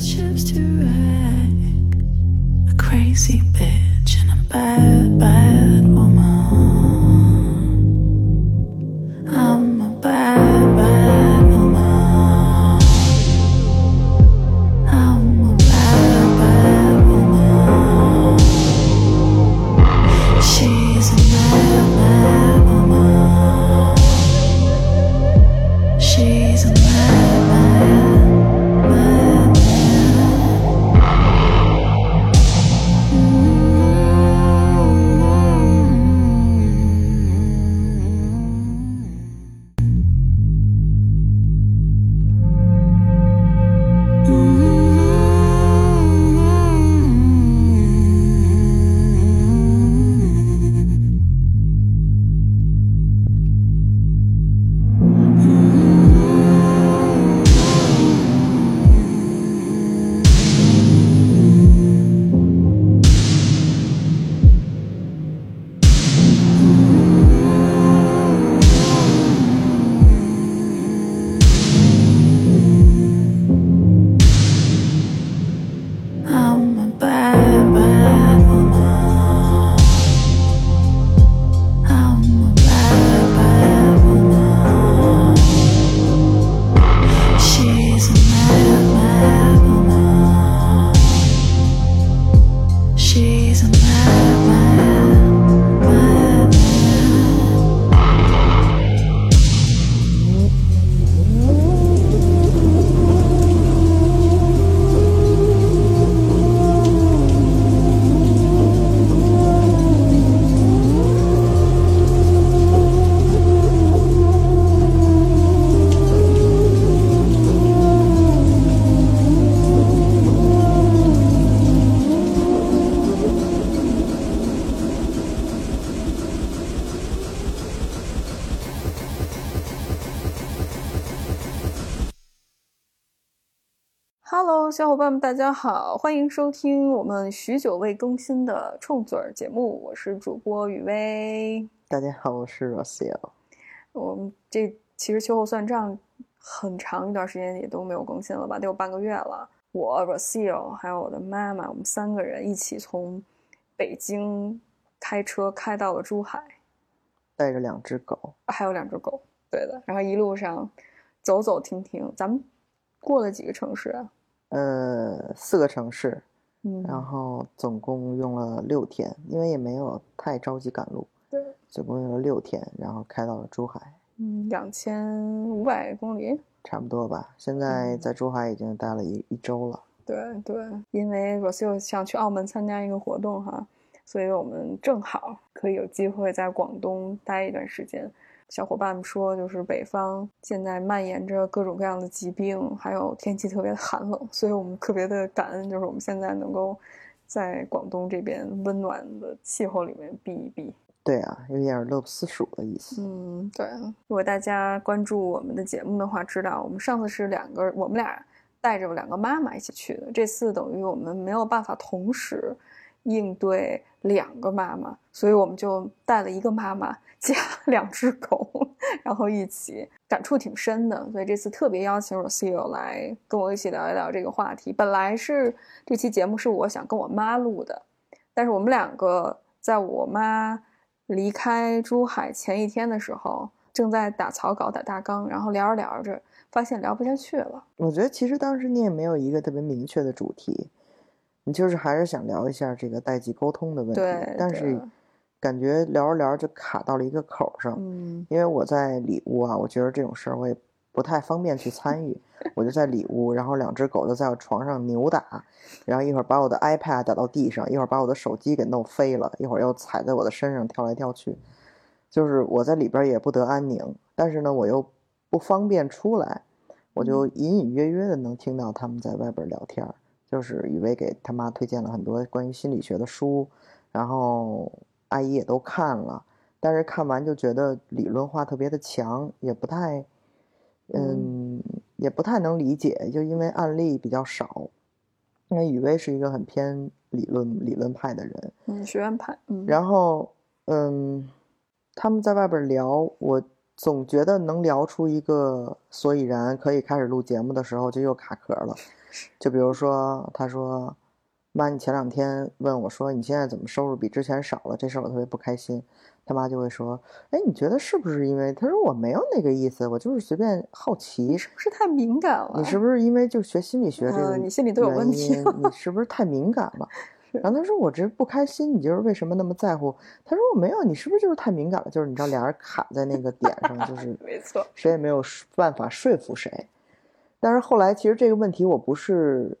to wreck. A crazy bitch and a bad, bad Hello，小伙伴们，大家好，欢迎收听我们许久未更新的冲嘴儿节目，我是主播雨薇。大家好，我是 Rocio。我们这其实秋后算账很长一段时间也都没有更新了吧，得有半个月了。我 Rocio 还有我的妈妈，我们三个人一起从北京开车开到了珠海，带着两只狗，还有两只狗，对的。然后一路上走走停停，咱们过了几个城市啊？呃，四个城市，嗯，然后总共用了六天，因为也没有太着急赶路，对，总共用了六天，然后开到了珠海，嗯，两千五百公里。差不多吧。现在嗯在珠海已经待了一一周了。对对，因为 Rocio 想去澳门参加一个活动哈，所以我们正好可以有机会在广东待一段时间。小伙伴们说，就是北方现在蔓延着各种各样的疾病，还有天气特别的寒冷，所以我们特别的感恩，就是我们现在能够在广东这边温暖的气候里面避一避。对啊，有点乐不思蜀的意思。嗯，对。如果大家关注我们的节目的话，知道我们上次是两个，我们俩带着两个妈妈一起去的。这次等于我们没有办法同时应对两个妈妈，所以我们就带了一个妈妈加 两只狗，然后一起，感触挺深的。所以这次特别邀请 Rocio 来跟我一起聊一聊这个话题。本来是这期节目是我想跟我妈录的，但是我们两个在我妈离开珠海前一天的时候，正在打草稿、打大纲，然后聊着聊着，发现聊不下去了。我觉得其实当时你也没有一个特别明确的主题，你就是还是想聊一下这个代际沟通的问题，但是感觉聊着聊着就卡到了一个口儿上。嗯。因为我在里屋啊，我觉得这种事儿我也不太方便去参与，我就在里屋，然后两只狗就在我床上扭打，然后一会儿把我的 iPad 打到地上，一会儿把我的手机给弄飞了，一会儿又踩在我的身上跳来跳去，就是我在里边儿也不得安宁，但是呢，我又不方便出来，我就隐隐约约的能听到他们在外边儿聊天儿，就是雨薇给他妈推荐了很多关于心理学的书，然后阿姨也都看了。但是看完就觉得理论化特别的强，也不太，嗯，也不太能理解，就因为案例比较少。因为雨薇是一个很偏理论理论派的人，嗯，学院派，嗯，然后嗯，他们在外边聊，我总觉得能聊出一个所以然，可以开始录节目的时候就又卡壳了，就比如说，他说：“妈，你前两天问我说你现在怎么收入比之前少了，这事儿我特别不开心。”他妈就会说：“哎，你觉得是不是因为？”他说：“我没有那个意思，我就是随便好奇。你是不是太敏感了？你是不是因为就学心理学这个嗯你心里都有问题你是不是太敏感了？”然后他说：“我这不开心，你就是为什么那么在乎？”他说：“我没有，你是不是就是太敏感了？就是你知道，俩人卡在那个点上，就是 没错，谁也没有办法说服谁。但是后来，其实这个问题我不是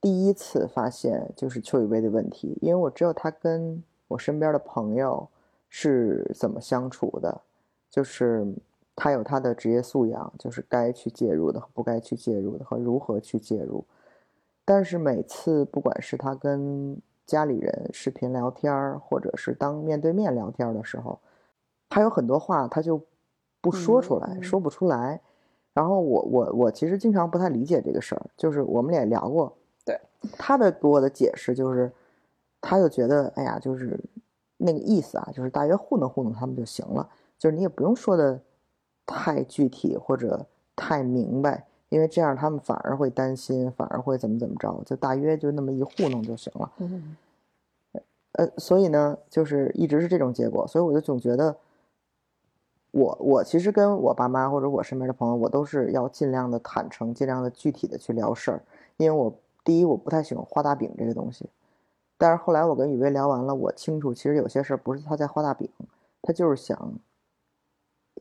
第一次发现，就是邱雨薇的问题，因为我知道她跟我身边的朋友是怎么相处的，就是她有她的职业素养，就是该去介入的和不该去介入的和如何去介入。但是每次不管是他跟家里人视频聊天儿，或者是当面对面聊天的时候，他有很多话他就不说出来，说不出来。然后我我我其实经常不太理解这个事儿，就是我们俩也聊过，对。他的给我的解释就是，他就觉得哎呀，就是那个意思啊，就是大约糊弄糊弄他们就行了，就是你也不用说的太具体或者太明白，因为这样他们反而会担心，反而会怎么怎么着，就大约就那么一糊弄就行了。嗯，呃，所以呢，就是一直是这种结果，所以我就总觉得我，我其实跟我爸妈或者我身边的朋友，我都是要尽量的坦诚，尽量的具体的去聊事儿，因为我第一我不太喜欢画大饼这个东西，但是后来我跟雨薇聊完了，我清楚其实有些事儿不是他在画大饼，他就是想，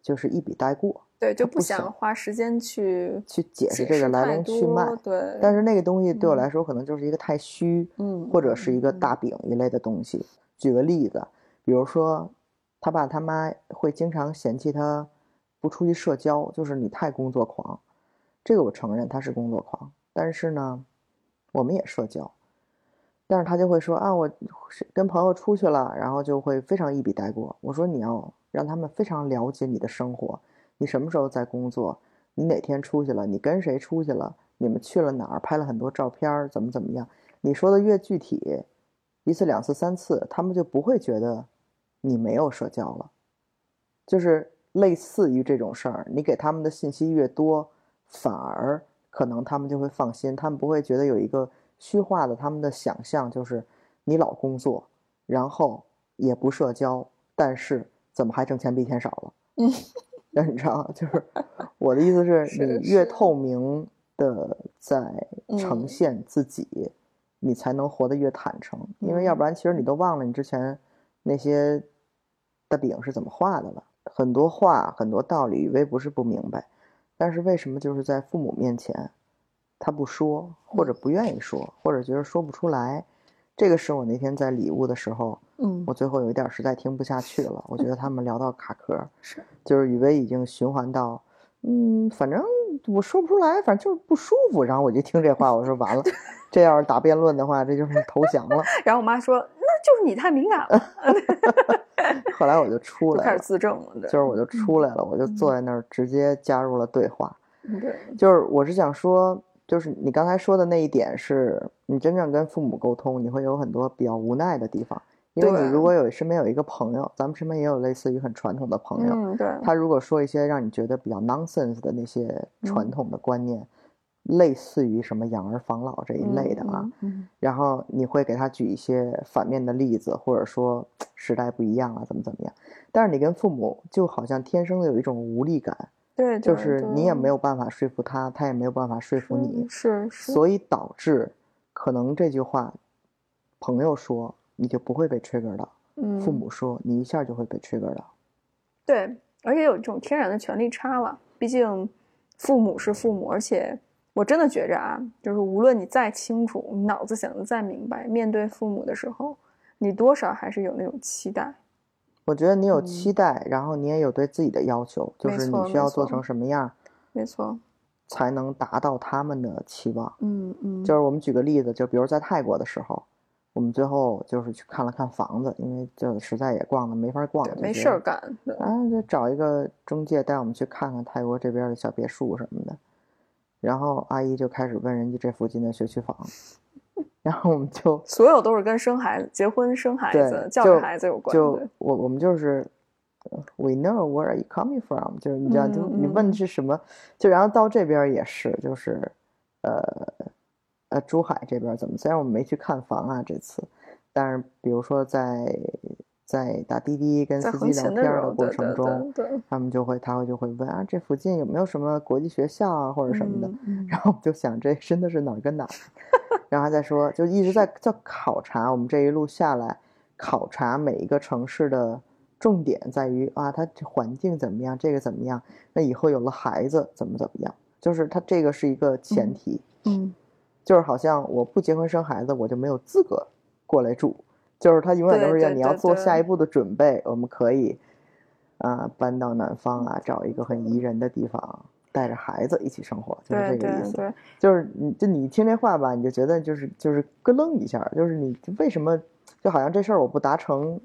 就是一笔带过，对，就不想想花时间去去解释这个来龙去脉。对，但是那个东西对我嗯来说，可能就是一个太虚，嗯或者是一个嗯大饼一类的东西。举个例子，比如说，他爸他妈会经常嫌弃他不出去社交，就是你太工作狂。这个我承认他是工作狂，但是呢，我们也社交。但是他就会说啊，我跟朋友出去了，然后就会非常一笔带过。我说你要让他们非常了解你的生活，你什么时候在工作，你哪天出去了，你跟谁出去了，你们去了哪儿，拍了很多照片，怎么怎么样。你说的越具体，一次、两次、三次，他们就不会觉得你没有社交了。就是类似于这种事儿，你给他们的信息越多，反而可能他们就会放心，他们不会觉得有一个虚化的他们的想象，就是你老工作，然后也不社交，但是怎么还挣钱比以前少了？嗯，那 你知道，就是我的意思是，你越透明的在呈嗯现自己，你才能活得越坦诚。因为要嗯不然，其实你都忘了你之前那些的饼是怎么画的了。很多话，很多道理，雨薇不是不明白，但是为什么就是在父母面前，他不说，或者不愿意说，或者觉得说不出来？这个是我那天在礼物的时候，嗯我最后有一点实在听不下去了。我觉得他们聊到卡壳，是就是雨薇已经循环到，嗯，反正我说不出来，反正就是不舒服。然后我就听这话，我说完了，这要是打辩论的话，这就是投降了。然后我妈说，那就是你太敏感了，后来我就出就开始来了，自证了，对，就是我就出来了，我就坐在那儿直接加入了对话。就是我是想说，就是你刚才说的那一点是，你真正跟父母沟通，你会有很多比较无奈的地方。因为你如果有身边有一个朋友，咱们身边也有类似于很传统的朋友，嗯对，他如果说一些让你觉得比较 nonsense 的那些传嗯统的观念，类似于什么养儿防老这一类的啊，然后你会给他举一些反面的例子，或者说时代不一样啊，怎么怎么样。但是你跟父母就好像天生的有一种无力感，对，对就是你也没有有办法说服他，他也没有办法说服你，是是，所以导致可能这句话，朋友说你就不会被 trigger 到，嗯父母说你一下就会被 trigger 到。对，而且有一种天然的权利差了。毕竟父母是父母，而且我真的觉着啊，就是无论你再清楚，你脑子想的再明白，面对父母的时候，你多少还是有那种期待。我觉得你有嗯期待，然后你也有对自己的要求，就是你需要做成什么样没错，才能达到他们的期望。嗯嗯，就是我们举个例子，就比如在泰国的时候，我们最后就是去看了看房子，因为就实在也逛的没法逛，对没事儿干。对啊，就找一个中介带我们去看看泰国这边的小别墅什么的。然后阿姨就开始问人家这附近的学区房，然后我们就所有都是跟生孩子、结婚、生孩子、教育孩子有关就。我我们就是呃，we know where are you coming from，就是你知道，就嗯你问的是什么，就然后到这边也是，就是呃，呃珠海这边怎么？虽然我们没去看房啊这次，但是比如说在在打滴滴跟司机聊天的过程中，他们就会他会就会问啊，这附近有没有什么国际学校啊或者什么的？然后我就想，这真的是哪儿跟哪儿，然后还在说，就一直在叫考察。我们这一路下来，考察每一个城市的重点在于啊，它这环境怎么样，这个怎么样？那以后有了孩子怎么怎么样？就是它这个是一个前提，嗯就是好像我不结婚生孩子，我就没有资格过来住。就是他永远都是要你要做下一步的准备，我们可以啊、搬到南方啊，找一个很宜人的地方，带着孩子一起生活，就是这个意思。就是你就你听这话吧，你就觉得就是就是咯楞一下，就是你为什么就好像这事儿我不达成，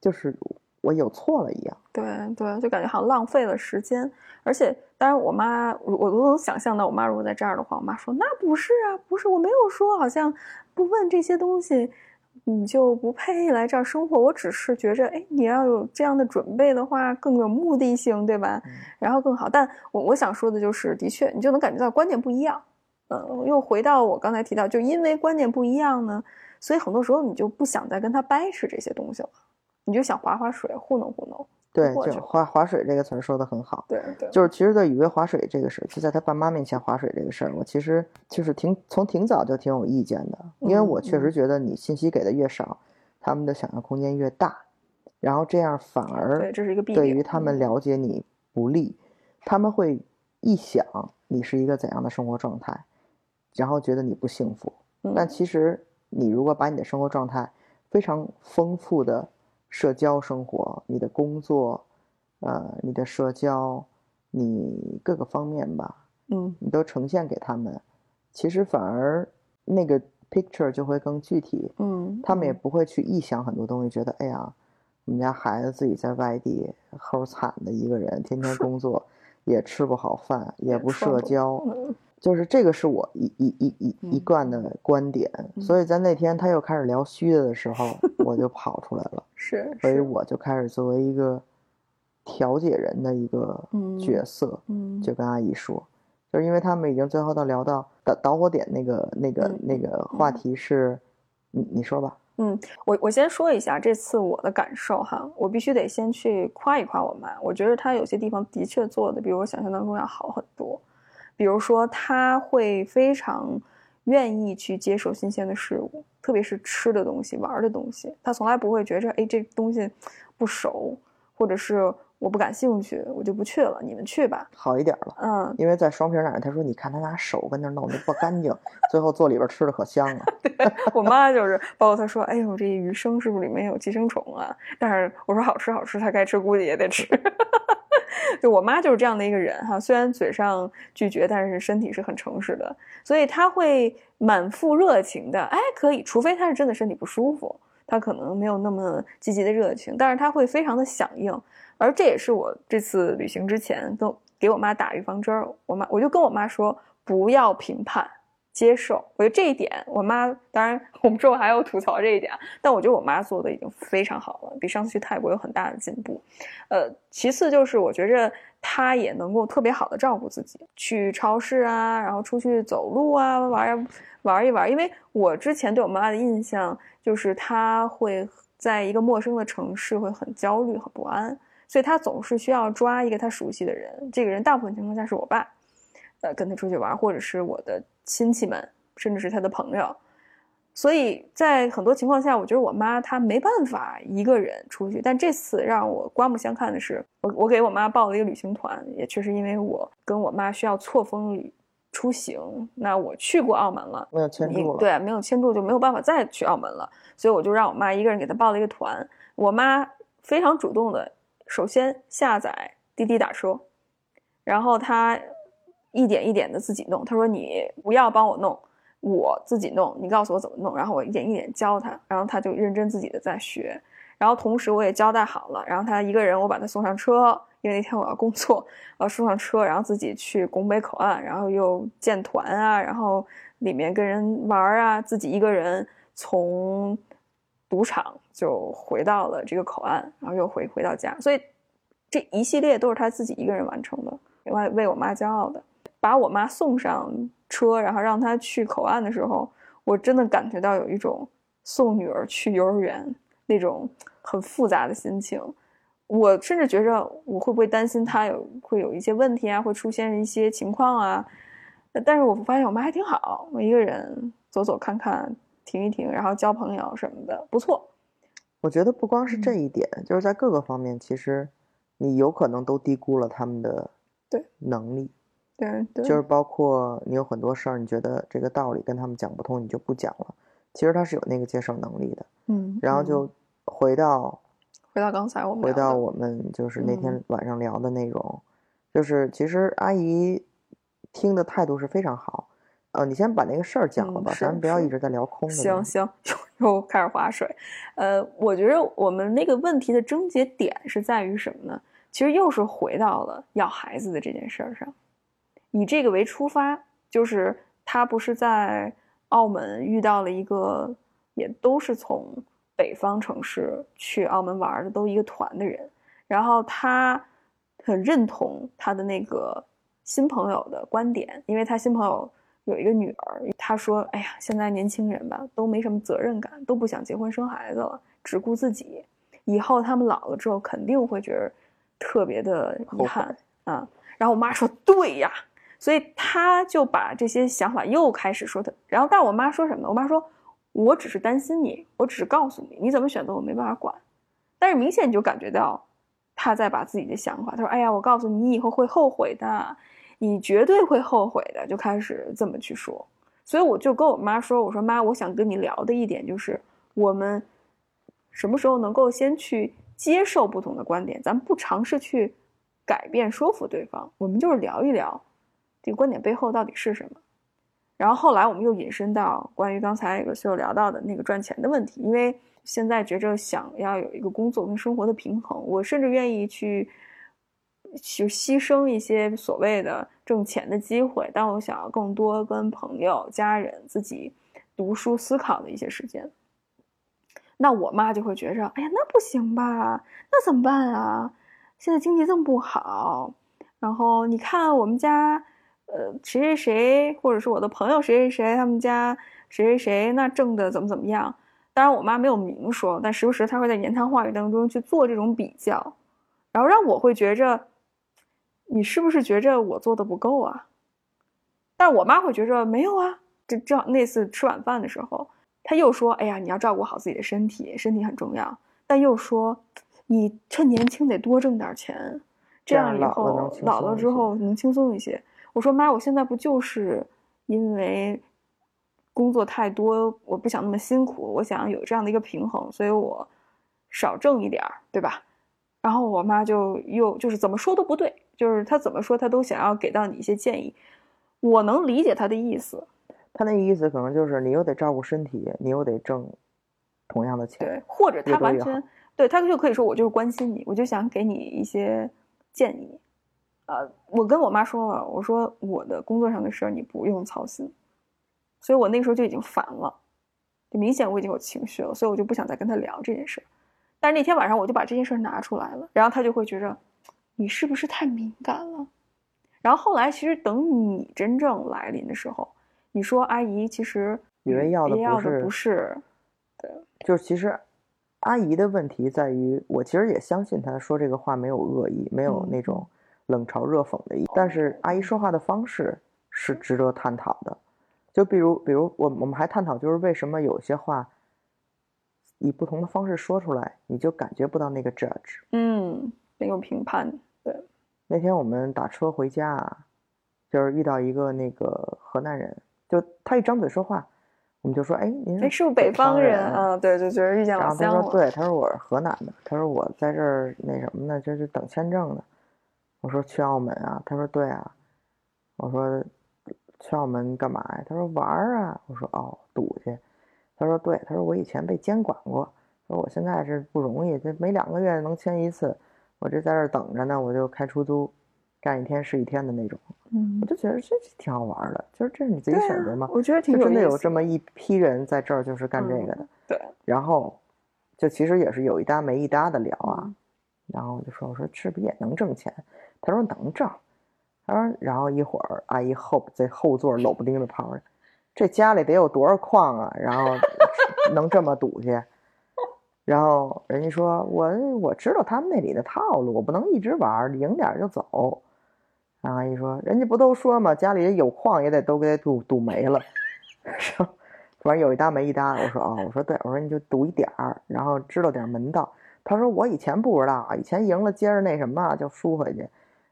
就是我有错了一样。对对，就感觉好像浪费了时间，而且当然我妈，我都能想象到我妈如果在这儿的话，我妈说那不是啊，不是，我没有说好像不问这些东西你就不配来这儿生活，我只是觉着，哎，你要有这样的准备的话，更有目的性，对吧？嗯然后更好。但我我想说的就是，的确，你就能感觉到观念不一样。嗯，又回到我刚才提到，就因为观念不一样呢，所以很多时候你就不想再跟他掰扯这些东西了，你就想划划水，糊弄糊弄。对，就划划水这个词儿说的很好。对。对，就是其实，在雨薇划水这个事儿，就在他爸妈面前划水这个事儿，我其实就是挺从挺早就挺有意见的，因为嗯我确实觉得你信息给的越少，他们的想象空间越大，然后这样反而对这是一个弊对于他们嗯。了解你不利，他们会臆想你是一个怎样的生活状态，然后觉得你不幸福。但嗯。其实你如果把你的生活状态非常丰富的社交生活，你的工作，呃，你的社交，你各个方面吧，嗯你都呈现给他们，其实反而那个 picture 就会更具体，嗯，他们也嗯。不会去臆想很多东西，觉得哎呀，我们家孩子自己在外地齁惨的一个人，天天 工作，也吃不好饭，也不社交，嗯就是这个是我一一一一一嗯。贯的观点，嗯。所以在那天他又开始聊虚的的时候，我就跑出来了，是，所以我就开始作为一个调解人的一个嗯角色，嗯。就跟阿姨说，就是因为他们已经最后都聊到导导火点那个那个嗯那个话嗯。题是，你你说吧，嗯，我我先说一下这次我的感受哈，我必须得先去夸一夸我妈，我觉得她有些地方的确做的比我想象当中要好很多，比如说他会非常愿意去接受新鲜的事物，特别是吃的东西、玩的东西，他从来不会觉着哎这东西不熟，或者是我不感兴趣，我就不去了，你们去吧，好一点了。嗯，因为在双皮那儿，他说：“你看他拿手跟那弄的不干净，最后坐里边吃的可香了。我妈就是，包括她说，哎呦，这鱼生是不是里面有寄生虫啊？但是我说好吃好吃，他该吃估计也得吃。就我妈就是这样的一个人哈，虽然嘴上拒绝，但是身体是很诚实的，所以她会满腹热情的，哎，可以，除非她是真的身体不舒服，她可能没有那么积极的热情，但是她会非常的响应，而这也是我这次旅行之前都给我妈打预防针儿，我妈我就跟我妈说，不要评判。接受，我觉得这一点，我妈当然我们之后还要吐槽这一点，但我觉得我妈做的已经非常好了，比上次去泰国有很大的进步。呃，其次就是我觉着她也能够特别好的照顾自己，去超市啊，然后出去走路啊，玩玩一玩。因为我之前对我妈的印象就是她会在一个陌生的城市会很焦虑、很不安，所以她总是需要抓一个她熟悉的人，这个人大部分情况下是我爸。呃，跟他出去玩，或者是我的亲戚们，甚至是他的朋友，所以在很多情况下，我觉得我妈她没办法一个人出去。但这次让我刮目相看的是，我我给我妈报了一个旅行团，也确实因为我跟我妈需要错峰旅出行，那我去过澳门了”，没有牵你住了，对，没有签住就没有办法再去澳门了，所以我就让我妈一个人给她报了一个团。我妈非常主动的，首先下载滴滴打车，然后她一点一点的自己弄。他说：“你不要帮我弄，我自己弄，你告诉我怎么弄，然后我一点一点教他。”然后他就认真自己的在学。然后同时我也交代好了，然后他一个人我把他送上车，因为那天我要工作，然后送上车，然后自己去拱北口岸，然后又建团啊，然后里面跟人玩啊，自己一个人从赌场就回到了这个口岸，然后又回回到家，所以这一系列都是他自己一个人完成的，为为我妈骄傲的。把我妈送上车，然后让她去口岸的时候，我真的感觉到有一种送女儿去幼儿园那种很复杂的心情。我甚至觉着我会不会担心她有会有一些问题啊，会出现一些情况啊。但是我发现我妈还挺好，我一个人走走看看，停一停，然后交朋友什么的，不错。我觉得不光是这嗯一点，就是在各个方面，其实你有可能都低估了他们的对能力，对对，就是包括你有很多事儿，你觉得这个道理跟他们讲不通，你就不讲了。其实他是有那个接受能力的。嗯，嗯然后就回到回到刚才我们回到我们就是那嗯天晚上聊的内容，就是其实阿姨听的态度是非常好。呃，你先把那个事儿讲了吧，咱不要一直在聊空的。行行，又又开始划水。呃，我觉得我们那个问题的症结点是在于什么呢？其实又是回到了要孩子的这件事儿上，以这个为出发，就是他不是在澳门遇到了一个，也都是从北方城市去澳门玩的，都一个团的人，然后他很认同他的那个新朋友的观点，因为他新朋友有一个女儿，他说：“哎呀，现在年轻人吧，都没什么责任感，都不想结婚生孩子了，只顾自己。以后他们老了之后，肯定会觉得特别的遗憾啊。”然后我妈说：“对呀。”所以他就把这些想法又开始说他，然后但我妈说什么呢？我妈说：“我只是担心你，我只是告诉你，你怎么选择我没办法管。”但是明显你就感觉到他在把自己的想法，他说：“哎呀，我告诉你，你以后会后悔的，你绝对会后悔的。”就开始这么去说。所以我就跟我妈说：“我说妈，我想跟你聊的一点就是，我们什么时候能够先去接受不同的观点，咱们不尝试去改变、说服对方，我们就是聊一聊这个观点背后到底是什么。”然后后来我们又引申到关于刚才有秀聊到的那个赚钱的问题，因为现在觉着想要有一个工作跟生活的平衡，我甚至愿意去去牺牲一些所谓的挣钱的机会，但我想要更多跟朋友、家人、自己读书、思考的一些时间。那我妈就会觉着，哎呀，那不行吧？那怎么办啊？现在经济这么不好，然后你看我们家，呃，谁谁谁，或者是我的朋友谁谁谁，他们家谁谁谁，那挣的怎么怎么样？当然，我妈没有明说，但时不时她会在言谈话语当中去做这种比较，然后让我会觉着，你是不是觉着我做的不够啊？但我妈会觉着没有啊。这正好那次吃晚饭的时候，她又说：“哎呀，你要照顾好自己的身体，身体很重要。”但又说：“你趁年轻得多挣点钱，这这样以后老了之后能轻松一些。”我说：“妈，我现在不就是因为工作太多，我不想那么辛苦，我想有这样的一个平衡，所以我少挣一点儿，对吧？”然后我妈就又就是怎么说都不对，就是她怎么说她都想要给到你一些建议，我能理解她的意思，她那意思可能就是你又得照顾身体，你又得挣同样的钱。对，或者越她完全对她就可以说我就是关心你，我就想给你一些建议。呃，我跟我妈说了，我说我的工作上的事儿你不用操心，所以我那个时候就已经烦了，就明显我已经有情绪了，所以我就不想再跟她聊这件事儿。但是那天晚上我就把这件事儿拿出来了，然后她就会觉着你是不是太敏感了？然后后来其实等你真正来临的时候，你说阿姨其实以为要的不是不是，就是其实阿姨的问题在于，我其实也相信她说这个话没有恶意，没有嗯那种冷嘲热讽的意，但是阿姨说话的方式是值得探讨的。就比如，比如我我们还探讨，就是为什么有些话以不同的方式说出来，你就感觉不到那个 judge。嗯，没有评判，对，那天我们打车回家啊，就是遇到一个那个河南人，就他一张嘴说话，我们就说：“哎，您哎，是不是北方人啊？”啊？对，就觉得遇见然后他老乡了。：“说对，他说我是河南的，他说我在这儿那什么呢，就是等签证呢。”我说：“去澳门啊？”他说：“对啊。”我说：“去澳门干嘛呀？”他说：“玩儿啊。”我说：“哦，赌去。”他说：“对，他说我以前被监管过，说我现在是不容易，这每两个月能签一次，我这在这儿等着呢，我就开出租，干一天是一天的那种。”嗯我，就觉得这这挺好玩的，就是这是你自己选择吗？我觉得挺就真的有这么一批人在这儿就是干这个的。嗯对，然后就其实也是有一搭没一搭的聊啊，嗯然后我就说我说是不是也能挣钱？他说能挣，他他说，然后一会儿阿姨后在后座冷不丁的跑着，这家里得有多少矿啊？然后 能这么赌去？然后人家说，我我知道他们那里的套路，我不能一直玩，赢点就走。然后阿姨说，人家不都说嘛，家里有矿也得都给赌赌没了。说，反正有一搭没一搭。我说哦，我说对，我说你就赌一点儿，然后知道点门道。他说我以前不知道，以前赢了接着那什么就输回去，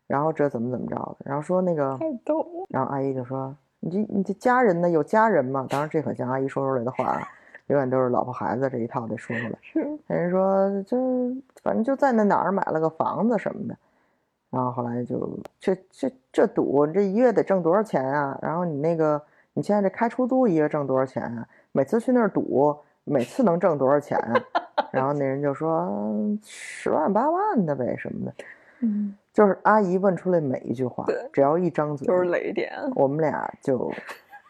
然后这怎么怎么着的。然后说那个，太逗了。然后阿姨就说，你这你这家人呢？有家人吗？当然这可像阿姨说出来的话，永远都是老婆孩子这一套得说出来。是，人说就反正就在那哪儿买了个房子什么的。然后后来就这这这赌，这一月得挣多少钱啊？然后你那个你现在这开出租一月挣多少钱啊？每次去那儿赌，每次能挣多少钱啊？然后那人就说十万八万的呗什么的，嗯，就是阿姨问出来每一句话，只要一张嘴，就是雷点。我们俩就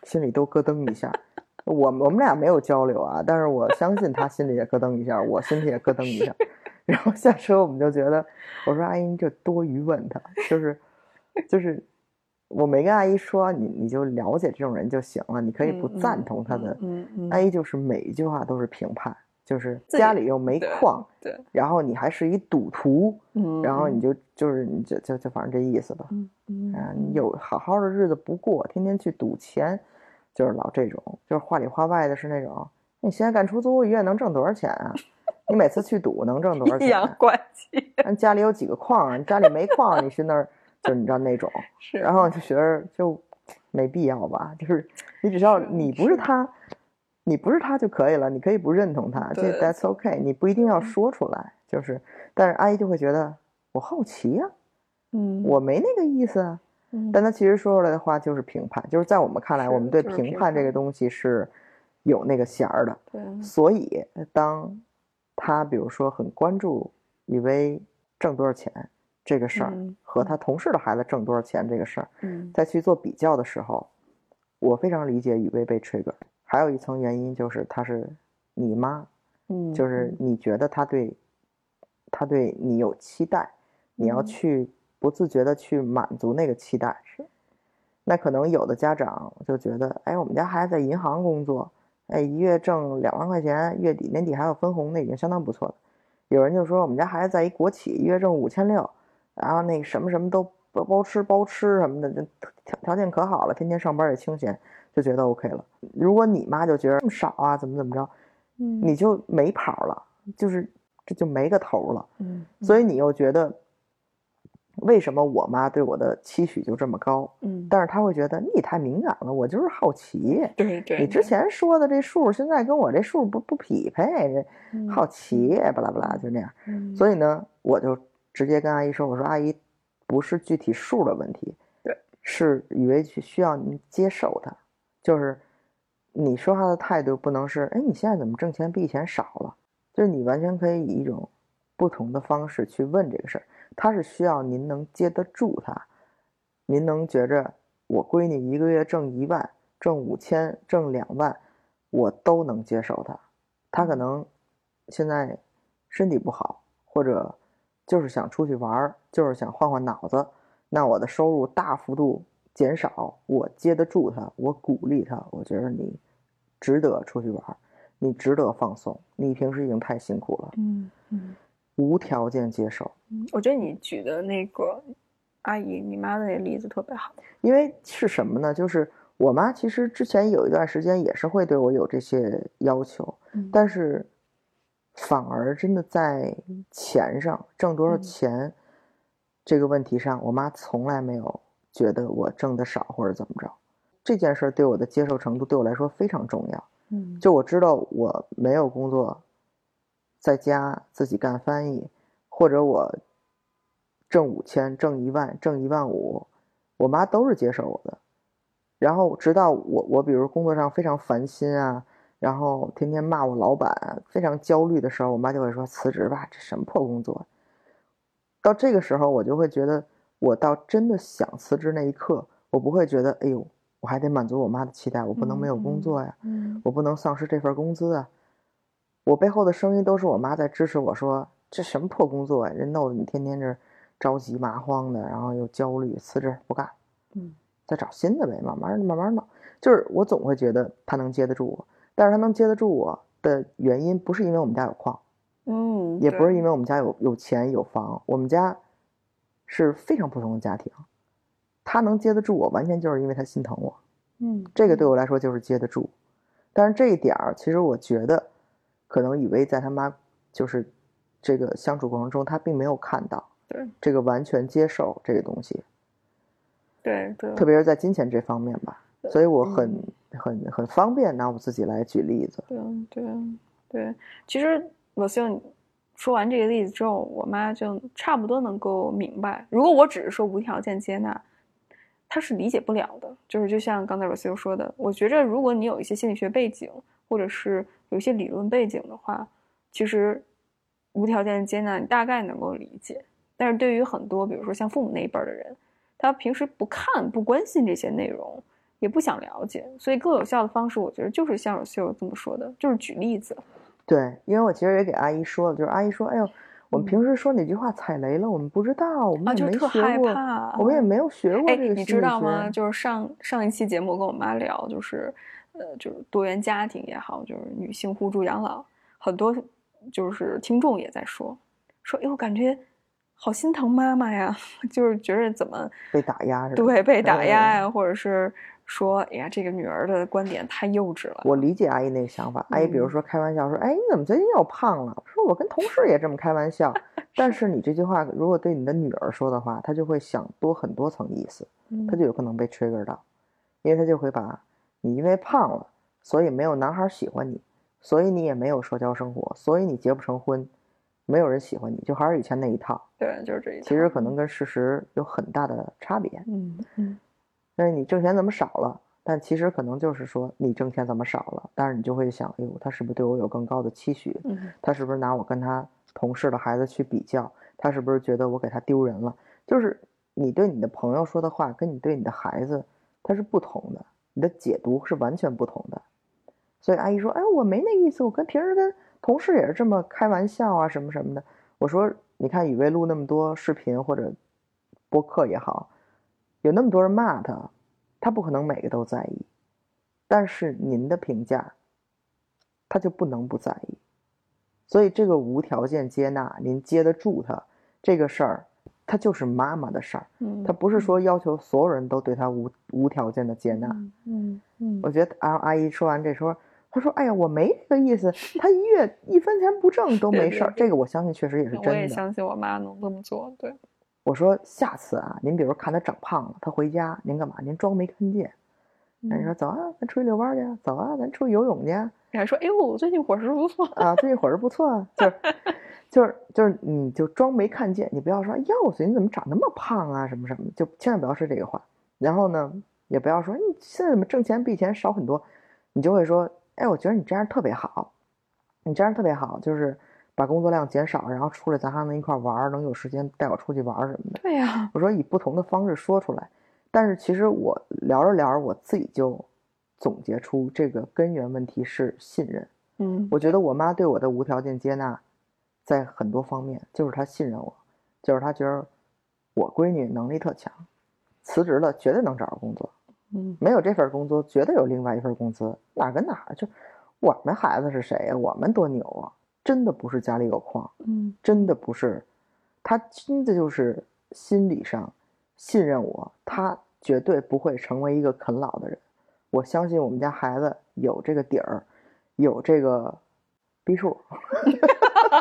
心里都咯噔一下。我我们俩没有交流啊，但是我相信他心里也咯噔一下，我心里也咯噔一下。然后下车我们就觉得，我说阿姨你这多余问他，就是就是我没跟阿姨说，你你就了解这种人就行了，你可以不赞同他的。嗯嗯，阿姨就是每一句话都是评判，就是家里又没矿，对，然后你还是一赌徒，嗯，然后你就就是你就就就反正这意思吧。嗯嗯啊，你有好好的日子不过，天天去赌钱，就是老这种，就是话里话外的是那种，你现在干出租一月能挣多少钱啊？你每次去赌能挣多少钱啊？阳怪气咱家里有几个矿啊？你家里没矿，你去那儿就是你知道那种，是，然后就觉得就没必要吧，就是你只要你不是他，你不是他就可以了，你可以不认同他，这 that's okay，你不一定要说出来，就是，但是阿姨就会觉得我好奇呀、嗯，我没那个意思啊。嗯但他其实说出来的话就是评判，就是在我们看来，我们对评评判这个东西是有那个弦儿的。对，所以，当他比如说很关注雨薇挣多少钱这个事儿嗯和他同事的孩子挣多少钱这个事儿，嗯再去做比较的时候，我非常理解雨薇被 trigger。还有一层原因就是她是你妈，嗯，就是你觉得他对，他对你有期待，你要嗯去不自觉的去满足那个期待。是，那可能有的家长就觉得，哎，我们家孩子在银行工作，哎，一月挣两万块钱，月底年底还有分红，那已经相当不错了。有人就说，我们家孩子在一国企，一月挣五千六，然后那什么什么都包包吃包吃什么的，这条条件可好了，天天上班也清闲，就觉得 OK 了。如果你妈就觉得这么少啊，怎么怎么着，嗯你就没跑了，就是这就没个头了。嗯，所以你又觉得，为什么我妈对我的期许就这么高？嗯，但是她会觉得你太敏感了，我就是好奇。对对，你之前说的这数，现在跟我这数不不匹配，嗯这好奇，巴拉巴拉就那样。嗯，所以呢，我就直接跟阿姨说：“我说阿姨，不是具体数的问题，对，是以为去需要您接受它，就是你说话的态度不能是，哎，你现在怎么挣钱比以前少了？就是你完全可以以一种不同的方式去问这个事儿，它是需要您能接得住它，您能觉着我闺女一个月挣一万、挣五千、挣两万，我都能接受她。她可能现在身体不好，或者就是想出去玩儿，就是想换换脑子，那我的收入大幅度减少，我接得住他，我鼓励他，我觉得你值得出去玩儿，你值得放松，你平时已经太辛苦了，嗯嗯无条件接受。嗯，我觉得你举的那个阿姨你妈的那个例子特别好。因为是什么呢？就是我妈其实之前有一段时间也是会对我有这些要求，嗯但是反而真的在钱上挣多少嗯钱、这个问题上，我妈从来没有觉得我挣的少或者怎么着。这件事对我的接受程度对我来说非常重要。嗯就我知道我没有工作，在家自己干翻译，或者我挣五千、挣一万、挣一万五，我妈都是接受我的。然后直到我我比如工作上非常烦心啊，然后天天骂我老板，非常焦虑的时候，我妈就会说辞职吧，这什么破工作。到这个时候，我就会觉得，我到真的想辞职那一刻，我不会觉得，哎呦，我还得满足我妈的期待，我不能没有工作呀。嗯我不能丧失这份工资啊！我背后的声音都是我妈在支持我说：“这什么破工作呀、人弄得你天天这着急麻慌的，然后又焦虑，辞职不干，嗯，再找新的呗，慢慢慢慢弄。就是我总会觉得他能接得住我，但是他能接得住我的原因不是因为我们家有矿，嗯，也不是因为为我们家有有钱有房，我们家是非常普通的家庭。他能接得住我，完全就是因为他心疼我，嗯这个对我来说就是接得住。但是这一点儿，其实我觉得，可能雨薇在他妈就是这个相处过程中，他并没有看到对这个完全接受这个东西，对对，特别是在金钱这方面吧。所以我很嗯很很方便拿我自己来举例子。对对对，其实我希望你说完这个例子之后，我妈就差不多能够明白。如果我只是说无条件接纳，她是理解不了的。就是就像刚才 Rocio 说的，我觉着如果你有一些心理学背景，或者是有一些理论背景的话，其实无条件接纳你大概能够理解。但是对于很多，比如说像父母那一辈儿的人，他平时不看、不关心这些内容，也不想了解，所以更有效的方式，我觉得就是像有秀这么说的，就是举例子。对，因为我其实也给阿姨说了，就是阿姨说，哎呦，我们嗯平时说哪句话踩雷了，我们不知道，我们啊，也没就特学过，害怕。我们也没有学过哎，这个你心理知道吗？就是上上一期节目我跟我妈聊，就是呃，就是多元家庭也好，就是女性互助养老，很多就是听众也在说说，哎呦，感觉好心疼妈妈呀，就是觉得怎么被打压是吧？对被打压嗯呀，或者是说，哎呀，这个女儿的观点太幼稚了。我理解阿姨那个想法。阿姨比如嗯说开玩笑说：“哎，你怎么最近又胖了？”我说：“我跟同事也这么开玩笑。”但是你这句话如果对你的女儿说的话，她就会想多很多层意思，她就有可能被 trigger 到，因为她就会把你因为胖了，所以没有男孩喜欢你，所以你也没有社交生活，所以你结不成婚，没有人喜欢你，就还是以前那一套。对，就是这一套。其实可能跟事实有很大的差别。嗯嗯但是你挣钱怎么少了？但其实可能就是说你挣钱怎么少了，但是你就会想，哎呦，他是不是对我有更高的期许？嗯他是不是拿我跟他同事的孩子去比较？他是不是觉得我给他丢人了？就是你对你的朋友说的话，跟你对你的孩子，他是不同的，你的解读是完全不同的。所以阿姨说，哎，我没那意思，我跟平时跟同事也是这么开玩笑啊，什么什么的。我说，你看雨薇录那么多视频或者播客也好，有那么多人骂他，他不可能每个都在意，但是您的评价，他就不能不在意。所以这个无条件接纳，您接得住他这个事儿，他就是妈妈的事儿，嗯，他不是说要求所有人都对他无无条件的接纳。嗯嗯嗯我觉得阿阿姨说完这说，她说：“哎呀，我没这个意思，他一月一分钱不挣都没事儿。”这个我相信确实也是真的。也相信我妈能这么做。对，我说下次啊，您比如看他长胖了，他回家您干嘛？您装没看见。那你说嗯走啊，咱出去遛弯去啊，走啊，咱出去游泳去啊。你还说，哎呦，我最近伙食不错。啊，最近伙食不错啊，就是就是就是，你就装没看见，你不要说，哎呀，我最近怎么长那么胖啊，什么什么，就千万不要说这个话。然后呢，也不要说你现在怎么挣钱比以前少很多，你就会说，哎，我觉得你这样特别好，你这样特别好，就是把工作量减少，然后出来咱还能一块玩，能有时间带我出去玩什么的。对呀，我说以不同的方式说出来，但是其实我聊着聊着，我自己就总结出这个根源问题是信任。嗯，我觉得我妈对我的无条件接纳，在很多方面就是她信任我，就是她觉得我闺女能力特强，辞职了绝对能找着工作，嗯没有这份工作绝对有另外一份工资，哪儿跟哪儿就我们孩子是谁呀、我们多牛啊！真的不是家里有矿，嗯真的不是，他真的就是心理上信任我，他绝对不会成为一个啃老的人。我相信我们家孩子有这个底儿，有这个逼数，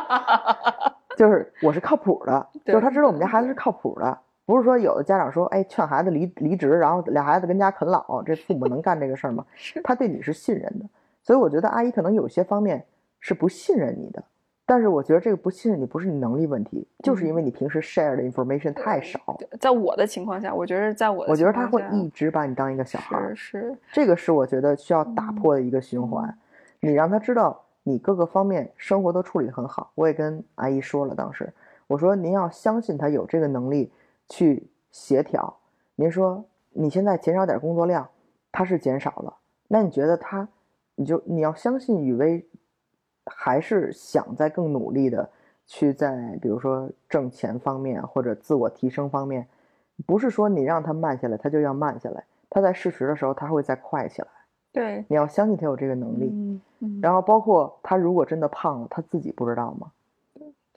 就是我是靠谱的，就是他知道我们家孩子是靠谱的，不是说有的家长说，哎，劝孩子离离职，然后俩孩子跟家啃老，这父母能干这个事儿吗？他对你是信任的，所以我觉得阿姨可能有些方面是不信任你的，但是我觉得这个不信任你不是你能力问题，就是因为你平时 share 的 information 太少。在我的情况下，我觉得在我的我觉得他会一直把你当一个小孩是，这个是我觉得需要打破的一个循环。你让他知道你各个方面生活都处理得很好。我也跟阿姨说了，当时我说您要相信他有这个能力去协调。您说你现在减少点工作量，他是减少了，那你觉得他，你就你要相信雨薇还是想在更努力的去在比如说挣钱方面或者自我提升方面不是说你让他慢下来，他就要慢下来。他在适时的时候，他会再快起来。对，你要相信他有这个能力。嗯嗯，然后包括他如果真的胖了，他自己不知道吗？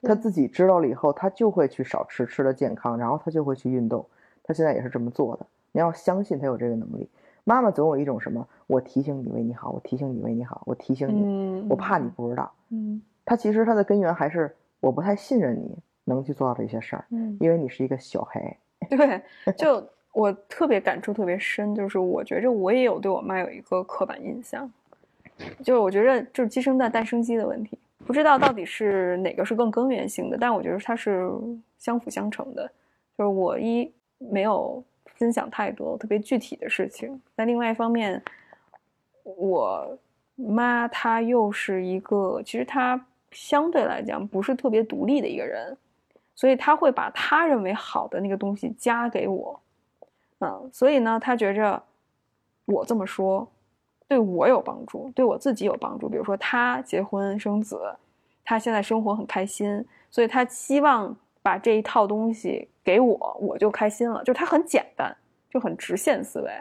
他自己知道了以后，他就会去少吃，吃的健康，然后他就会去运动。他现在也是这么做的。你要相信他有这个能力。妈妈总有一种什么，我提醒你为你好，我提醒你为你好，我提醒你，嗯，我怕你不知道。嗯他其实他的根源还是我不太信任你能去做到这些事儿，嗯，因为你是一个小黑。对，就我特别感触特别深，就是我觉着我也有对我妈有一个刻板印象，就是我觉着就是鸡生蛋，蛋生鸡的问题，不知道到底是哪个是更根源性的，但我觉得它是相辅相成的。就是我一没有分享太多特别具体的事情，但另外一方面，我妈她又是一个，其实她相对来讲不是特别独立的一个人，所以她会把她认为好的那个东西加给我，嗯，所以呢，她觉着我这么说对我有帮助，对我自己有帮助。比如说她结婚生子，她现在生活很开心，所以她希望把这一套东西给我，我就开心了。就它很简单，就很直线思维，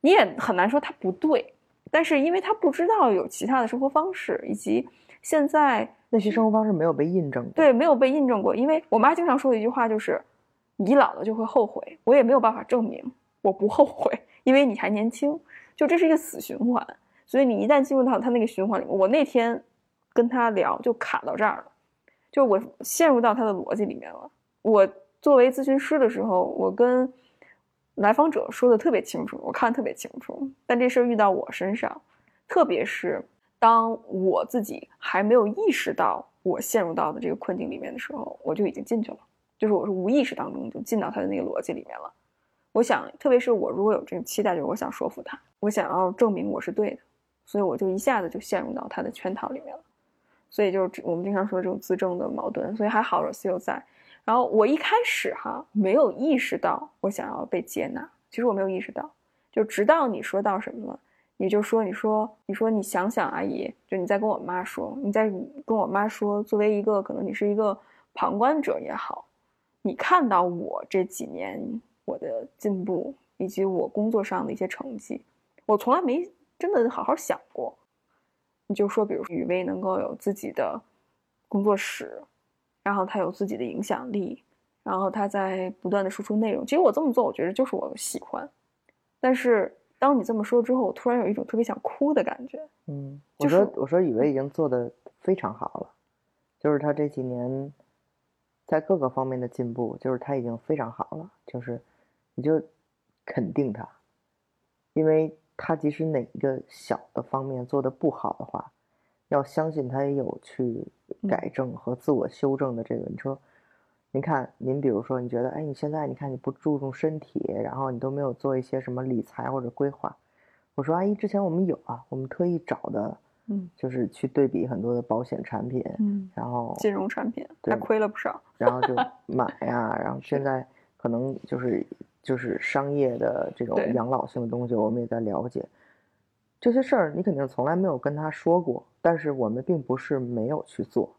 你也很难说它不对。但是因为她不知道有其他的生活方式，以及现在那些生活方式没有被印证过。对，没有被印证过。因为我妈经常说的一句话就是：“你老了就会后悔。”我也没有办法证明我不后悔，因为你还年轻。就这是一个死循环，所以你一旦进入到他那个循环里面，我那天跟他聊就卡到这儿了，就我陷入到他的逻辑里面了。我作为咨询师的时候，我跟来访者说的特别清楚，我看得特别清楚。但这事儿遇到我身上，特别是当我自己还没有意识到我陷入到的这个困境里面的时候，我就已经进去了，就是我是无意识当中就进到他的那个逻辑里面了。我想，特别是我如果有这个期待，就是我想说服他，我想要证明我是对的，所以我就一下子就陷入到他的圈套里面了。所以就是我们经常说这种自证的矛盾，所以还好 Rocio 在。然后我一开始哈没有意识到我想要被接纳，其实我没有意识到，就直到你说到什么了，你就说你说你说你想想阿姨，就你在跟我妈说，你在跟我妈说，作为一个可能你是一个旁观者也好，你看到我这几年我的进步以及我工作上的一些成绩，我从来没真的好好想过。你就说，比如雨薇能够有自己的工作室，然后他有自己的影响力，然后他在不断的输出内容。其实我这么做，我觉得就是我喜欢。但是当你这么说之后，我突然有一种特别想哭的感觉。嗯，就是我说我说以为已经做的非常好了，就是他这几年在各个方面的进步，就是他已经非常好了，就是你就肯定他，因为他即使哪一个小的方面做的不好的话，要相信他也有去改正和自我修正的这个。你说，您看，您比如说，你觉得，哎，你现在你看你不注重身体，然后你都没有做一些什么理财或者规划。我说，阿姨，之前我们有啊，我们特意找的，嗯就是去对比很多的保险产品，嗯，然后金融产品对还亏了不少。然后就 买呀，然后现在可能就是就是商业的这种养老性的东西，我们也在了解。这些事儿你肯定从来没有跟他说过，但是我们并不是没有去做，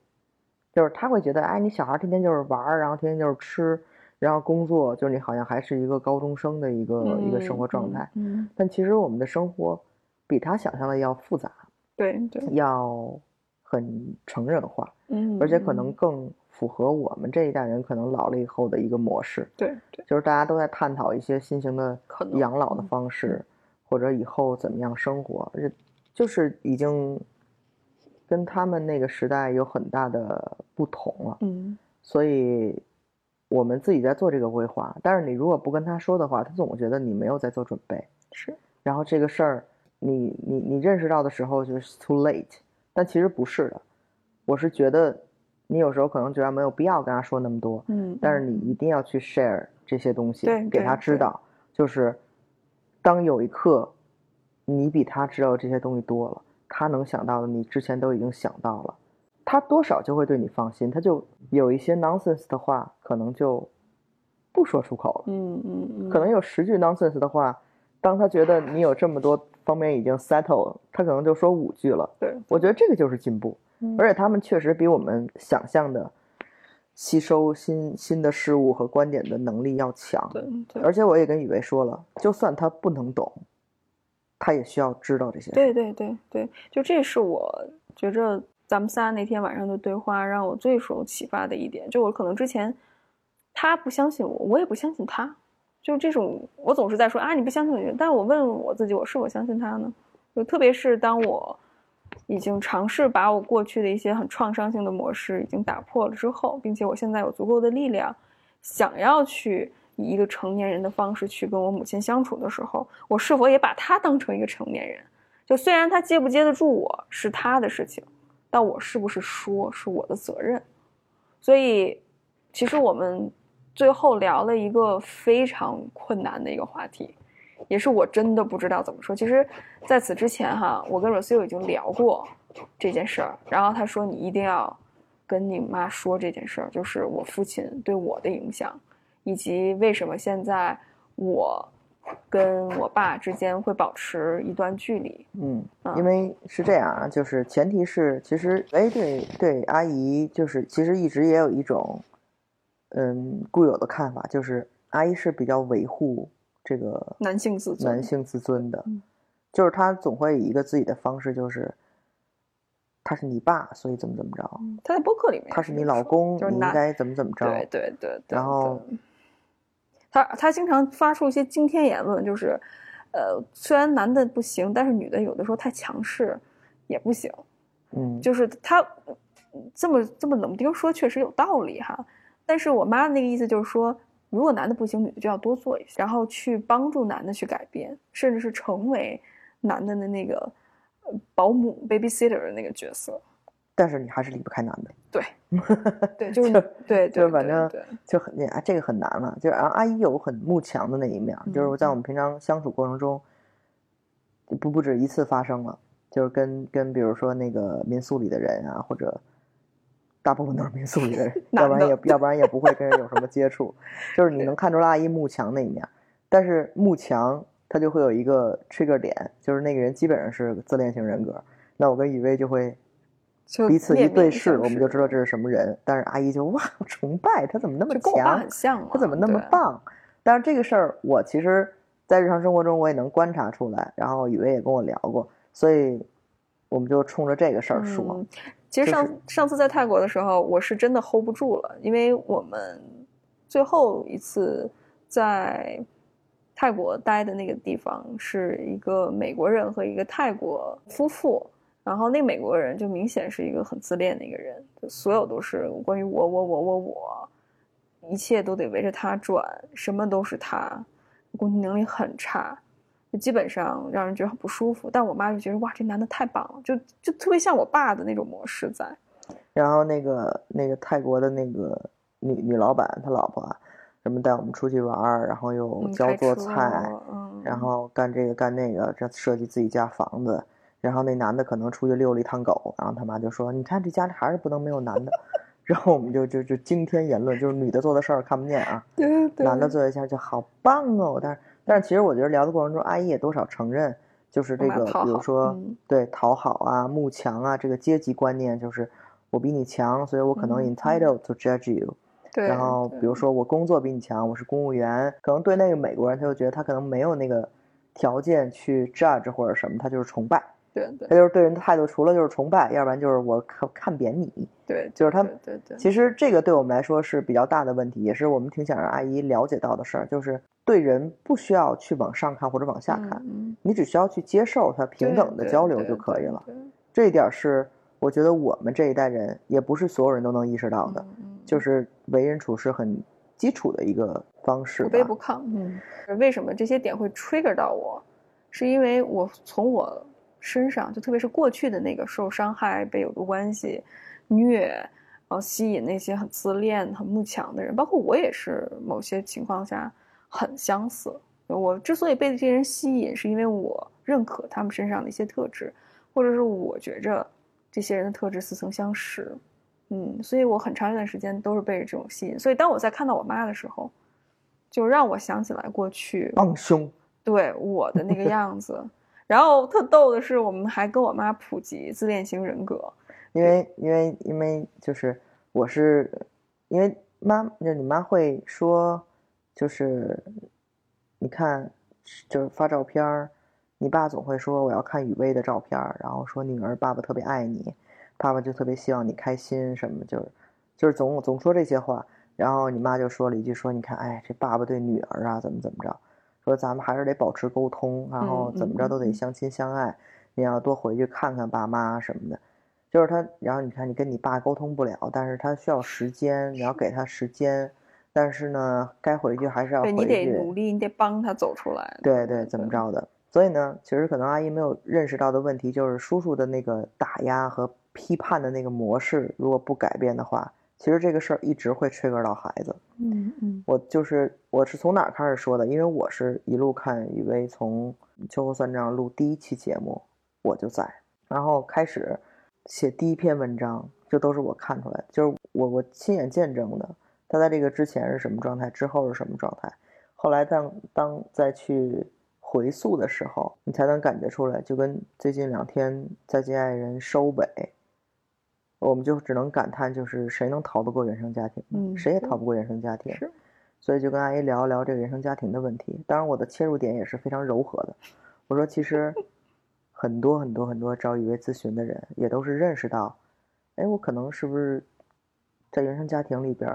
就是他会觉得，哎，你小孩天天就是玩儿，然后天天就是吃，然后工作，就是你好像还是一个高中生的一个、一个生活状态。嗯，但其实我们的生活比他想象的要复杂，对对，要很成人化。嗯，而且可能嗯更符合我们这一代人可能老了以后的一个模式，对对，就是大家都在探讨一些新型的养老的嗯方式，或者以后怎么样生活，这就是已经跟他们那个时代有很大的不同了。嗯所以我们自己在做这个规划，但是你如果不跟他说的话，他总觉得你没有在做准备。是，然后这个事儿，你你你认识到的时候就是 too late，但其实不是的。我是觉得你有时候可能觉得没有必要跟他说那么多，嗯，但是你一定要去 share 这些东西对给他知道，就是当有一刻你比他知道这些东西多了，他能想到的你之前都已经想到了，他多少就会对你放心，他就有一些 nonsense 的话可能就不说出口了。嗯嗯嗯，可能有十句 nonsense 的话，当他觉得你有这么多方面已经 settle，他可能就说五句了。对，我觉得这个就是进步，嗯而且他们确实比我们想象的吸收新新的事物和观点的能力要强。对对而且我也跟雨薇说了，就算他不能懂，他也需要知道这些。对对对对，就这是我觉着咱们仨那天晚上的对话让我最受启发的一点。就我可能之前他不相信我，我也不相信他，就这种我总是在说啊你不相信我，但是我问我自己，我是否相信他呢？就特别是当我已经尝试把我过去的一些很创伤性的模式已经打破了之后，并且我现在有足够的力量，想要去以一个成年人的方式去跟我母亲相处的时候，我是否也把她当成一个成年人？就虽然她接不接得住我是她的事情，但我是不是说是我的责任。所以，其实我们最后聊了一个非常困难的一个话题，也是我真的不知道怎么说。其实，在此之前哈，我跟 Rocio 已经聊过这件事儿，然后他说你一定要跟你妈说这件事儿，就是我父亲对我的影响，以及为什么现在我跟我爸之间会保持一段距离。嗯嗯，因为是这样啊，就是前提是，其实哎，对对，阿姨就是其实一直也有一种，嗯，固有的看法，就是阿姨是比较维护这个男性自尊，男性自尊的嗯，就是他总会以一个自己的方式，就是他是你爸，所以怎么怎么着，他在播客里面他是你老公，就是你应该怎么怎么着，对对对对，然后他他经常发出一些惊天言论，就是，呃，虽然男的不行，但是女的有的时候太强势也不行。嗯，就是他嗯这么这么冷不丁说，确实有道理哈。但是我妈那个意思就是说，如果男的不行，女的就要多做一些，然后去帮助男的去改变，甚至是成为男的的那个呃保姆 babysitter 的那个角色。但是你还是离不开男的，对，对，就是对对，就反正就很啊，这个很难了。就是然后阿姨有很慕强的那一面儿，就是嗯在我们平常相处过程中，不不止一次发生了。就是跟跟比如说那个民宿里的人啊，或者大部分都是民宿里的人，要不然也要不然也不会跟人有什么接触。就是你能看出来阿姨慕强那一面，但是慕强他就会有一个 trigger 点，就是那个人基本上是自恋型人格。那我跟雨薇就会彼此一对视，我们就知道这是什么人。但是阿姨就哇，崇拜他怎么那么强很，像嘛，他怎么那么？棒？但是这个事儿，我其实，在日常生活中我也能观察出来，然后雨薇也跟我聊过，所以我们就冲着这个事儿说。嗯，其实上、就是上次在泰国的时候，我是真的 hold 不住了，因为我们最后一次在泰国待的那个地方是一个美国人和一个泰国夫妇，然后那美国人就明显是一个很自恋的一个人，就所有都是关于我我我我我，一切都得围着他转，什么都是他，共情能力很差。就基本上让人觉得很不舒服，但我妈就觉得哇，这男的太棒了，就就特别像我爸的那种模式在。然后那个那个泰国的那个女女老板，她老婆啊，什么带我们出去玩儿，然后又嗯，教做菜，嗯，然后干这个干那个，这设计自己家房子。然后那男的可能出去遛了一趟狗，然后他妈就说：“你看这家里还是不能没有男的。”然后我们就就就惊天言论，就是女的做的事儿看不见啊，对对，男的做一下就好棒哦。但是但是其实我觉得聊的过程中，阿姨也多少承认，就是这个，比如说、嗯对讨好啊、慕强啊，这个阶级观念，就是我比你强，所以我可能嗯 entitled to judge you。对，然后比如说我工作比你强，我是公务员，可能对那个美国人他就觉得他可能没有那个条件去 judge 或者什么，他就是崇拜，对对他就是对人的态度除了就是崇拜，要不然就是我看看扁你。对，就是他对对对，其实这个对我们来说是比较大的问题，也是我们挺想让阿姨了解到的事儿，就是对人不需要去往上看或者往下看，嗯，你只需要去接受他平等的交流就可以了。对这一点是我觉得我们这一代人，也不是所有人都能意识到的，就是为人处事很基础的一个方式。不卑不亢。嗯，为什么这些点会 trigger 到我？是因为我从我身上，就特别是过去的那个受伤害、被有毒关系虐，然后吸引那些很自恋、很慕强的人，包括我也是某些情况下很相似。我之所以被这些人吸引，是因为我认可他们身上的一些特质，或者是我觉着这些人的特质似曾相识。嗯，所以我很长一段时间都是被这种吸引。所以当我在看到我妈的时候，就让我想起来过去帮凶，对我的那个样子。然后特逗的是，我们还跟我妈普及自恋型人格。因为因为因为就是我是因为妈，那你妈会说，就是你看，就是发照片儿，你爸总会说我要看雨薇的照片儿，然后说女儿爸爸特别爱你，爸爸就特别希望你开心什么，就是就是总总说这些话。然后你妈就说了一句说，你看，哎，这爸爸对女儿啊怎么怎么着，说咱们还是得保持沟通，然后怎么着都得相亲相爱，你要多回去看看爸妈什么的。就是他，然后你看你跟你爸沟通不了，但是他需要时间，你要给他时间，但是呢，该回去还是要回去。对你得努力，你得帮他走出来。对对，怎么着的？所以呢，其实可能阿姨没有认识到的问题，就是叔叔的那个打压和批判的那个模式，如果不改变的话，其实这个事儿一直会 trigger 到孩子。嗯嗯，我就是我是从哪儿开始说的？因为我是一路看雨薇从秋后算账录第一期节目，我就在，然后开始。写第一篇文章，这都是我看出来，就是我我亲眼见证的。他在这个之前是什么状态，之后是什么状态？后来当当再去回溯的时候，你才能感觉出来。就跟最近两天《再见爱人》收尾，我们就只能感叹，就是谁能逃得过原生家庭？嗯，谁也逃不过原生家庭。是，所以就跟阿姨聊一聊这个原生家庭的问题。当然，我的切入点也是非常柔和的。我说，其实。很多很多很多找雨薇咨询的人，也都是认识到，哎，我可能是不是在原生家庭里边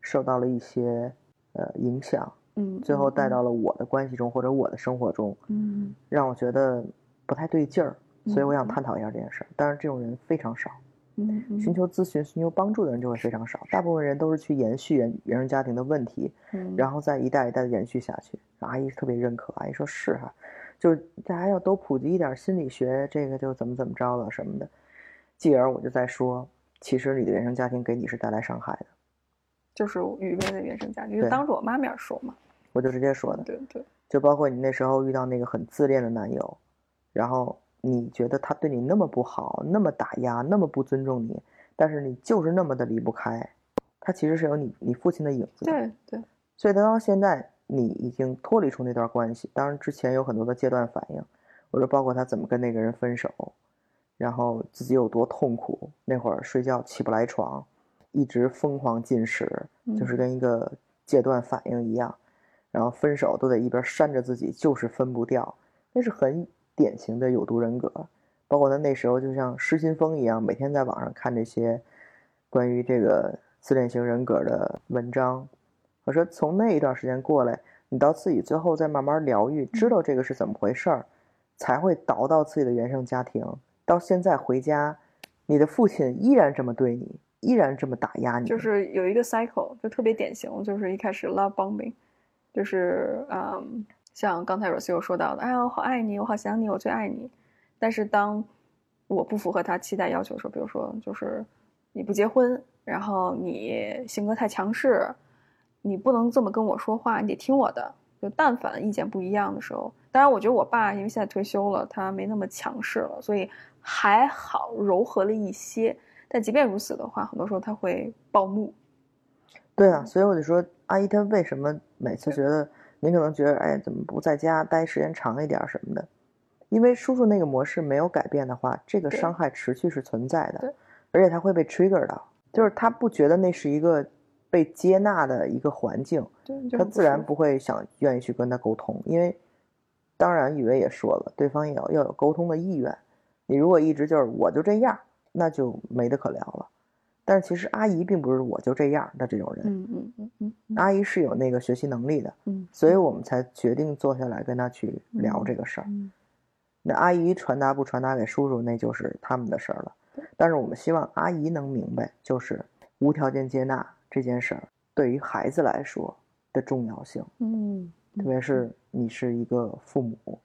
受到了一些呃影响，嗯，最后带到了我的关系中或者我的生活中，嗯，让我觉得不太对劲儿，所以我想探讨一下这件事儿。但是这种人非常少，嗯，寻求咨询、寻求帮助的人就会非常少，大部分人都是去延续原原生家庭的问题，嗯，然后再一代一代的延续下去。阿姨特别认可，阿姨说是哈。就大家要都普及一点心理学，这个就怎么怎么着了什么的。继而我就在说，其实你的原生家庭给你是带来伤害的，就是愚昧的原生家庭，就当着我妈面说嘛。我就直接说的，对对。就包括你那时候遇到那个很自恋的男友，然后你觉得他对你那么不好，那么打压，那么不尊重你，但是你就是那么的离不开，他其实是有你你父亲的影子。对对。所以，等到现在。你已经脱离出那段关系，当然之前有很多的阶段反应，我说包括他怎么跟那个人分手，然后自己有多痛苦，那会儿睡觉起不来床，一直疯狂进食，就是跟一个戒断反应一样，然后分手都得一边扇着自己，就是分不掉，那是很典型的有毒人格。包括他那时候就像失心疯一样，每天在网上看这些关于这个自恋型人格的文章。我说，从那一段时间过来，你到自己最后再慢慢疗愈，知道这个是怎么回事儿，才会倒到自己的原生家庭。到现在回家，你的父亲依然这么对你，依然这么打压你。就是有一个 cycle，就特别典型，就是一开始 love bombing，就是嗯，像刚才 r o s 说到的，哎呀，我好爱你，我好想你，我最爱你。但是当我不符合他期待要求的时候，比如说就是你不结婚，然后你性格太强势。你不能这么跟我说话，你得听我的。就但凡意见不一样的时候，当然，我觉得我爸因为现在退休了，他没那么强势了，所以还好柔和了一些。但即便如此的话，很多时候他会暴怒。对啊，所以我就说，阿姨她为什么每次觉得你可能觉得，哎，怎么不在家待时间长一点什么的？因为叔叔那个模式没有改变的话，这个伤害持续是存在的，而且他会被 trigger 到，就是他不觉得那是一个。被接纳的一个环境，他自然不会想愿意去跟他沟通，因为当然雨薇也说了，对方也要要有沟通的意愿。你如果一直就是我就这样，那就没得可聊了。但是其实阿姨并不是我就这样的这种人，嗯嗯嗯嗯，阿姨是有那个学习能力的，嗯，所以我们才决定坐下来跟她去聊这个事儿。那阿姨传达不传达给叔叔，那就是他们的事儿了。但是我们希望阿姨能明白，就是无条件接纳。这件事儿对于孩子来说的重要性，嗯，特别是你是一个父母，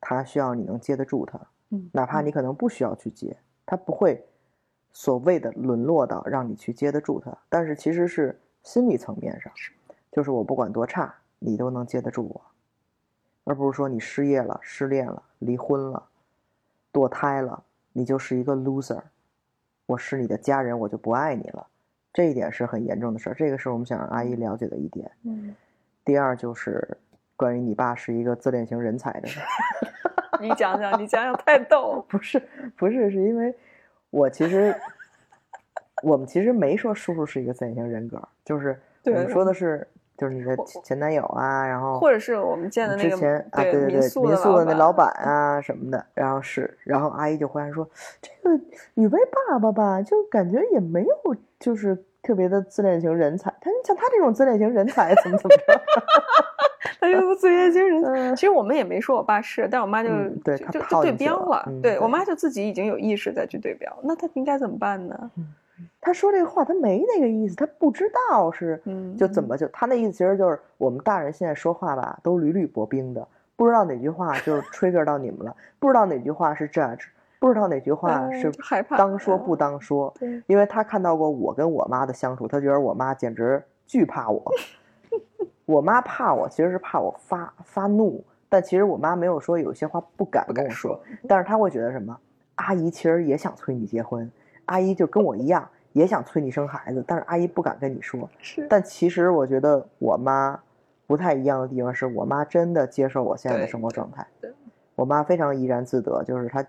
他需要你能接得住他，嗯，哪怕你可能不需要去接，他不会所谓的沦落到让你去接得住他，但是其实是心理层面上，就是我不管多差，你都能接得住我，而不是说你失业了、失恋了、离婚了、堕胎了，你就是一个 loser，我是你的家人，我就不爱你了。这一点是很严重的事儿，这个是我们想让阿姨了解的一点。嗯，第二就是关于你爸是一个自恋型人才的事儿。你讲讲，你讲讲，太逗了。不是，不是，是因为我其实我们其实没说叔叔是一个自恋型人格，就是我们说的是就是你的前前男友啊，然后或者是我们见的那个之前啊，对对对，民宿的那老板板啊什么的，然后是，然后阿姨就忽然说，这个雨薇爸爸吧，就感觉也没有就是特别的自恋型人才，他像他这种自恋型人才怎么怎么着，他又不自恋型人。嗯其实我们也没说我爸是，但我妈就、嗯对就就就对标了。对嗯对我妈就自己已经有意识再去对标，那他应该怎么办呢？他说这个话他没那个意思，他不知道是嗯，就怎么就他那意思其实就是我们大人现在说话吧都屡屡薄冰的，不知道哪句话就 trigger 到你们了，不知道哪句话是 judge，不知道哪句话嗯是当说不当说，对因为他看到过我跟我妈的相处，他觉得我妈简直惧怕我。我妈怕我，其实是怕我发发怒，但其实我妈没有说有些话不敢跟我说，但是她会觉得什么？阿姨其实也想催你结婚，阿姨就跟我一样，也想催你生孩子，但是阿姨不敢跟你说。是但其实我觉得我妈不太一样的地方是我妈真的接受我现在的生活状态，我妈非常怡然自得，就是她，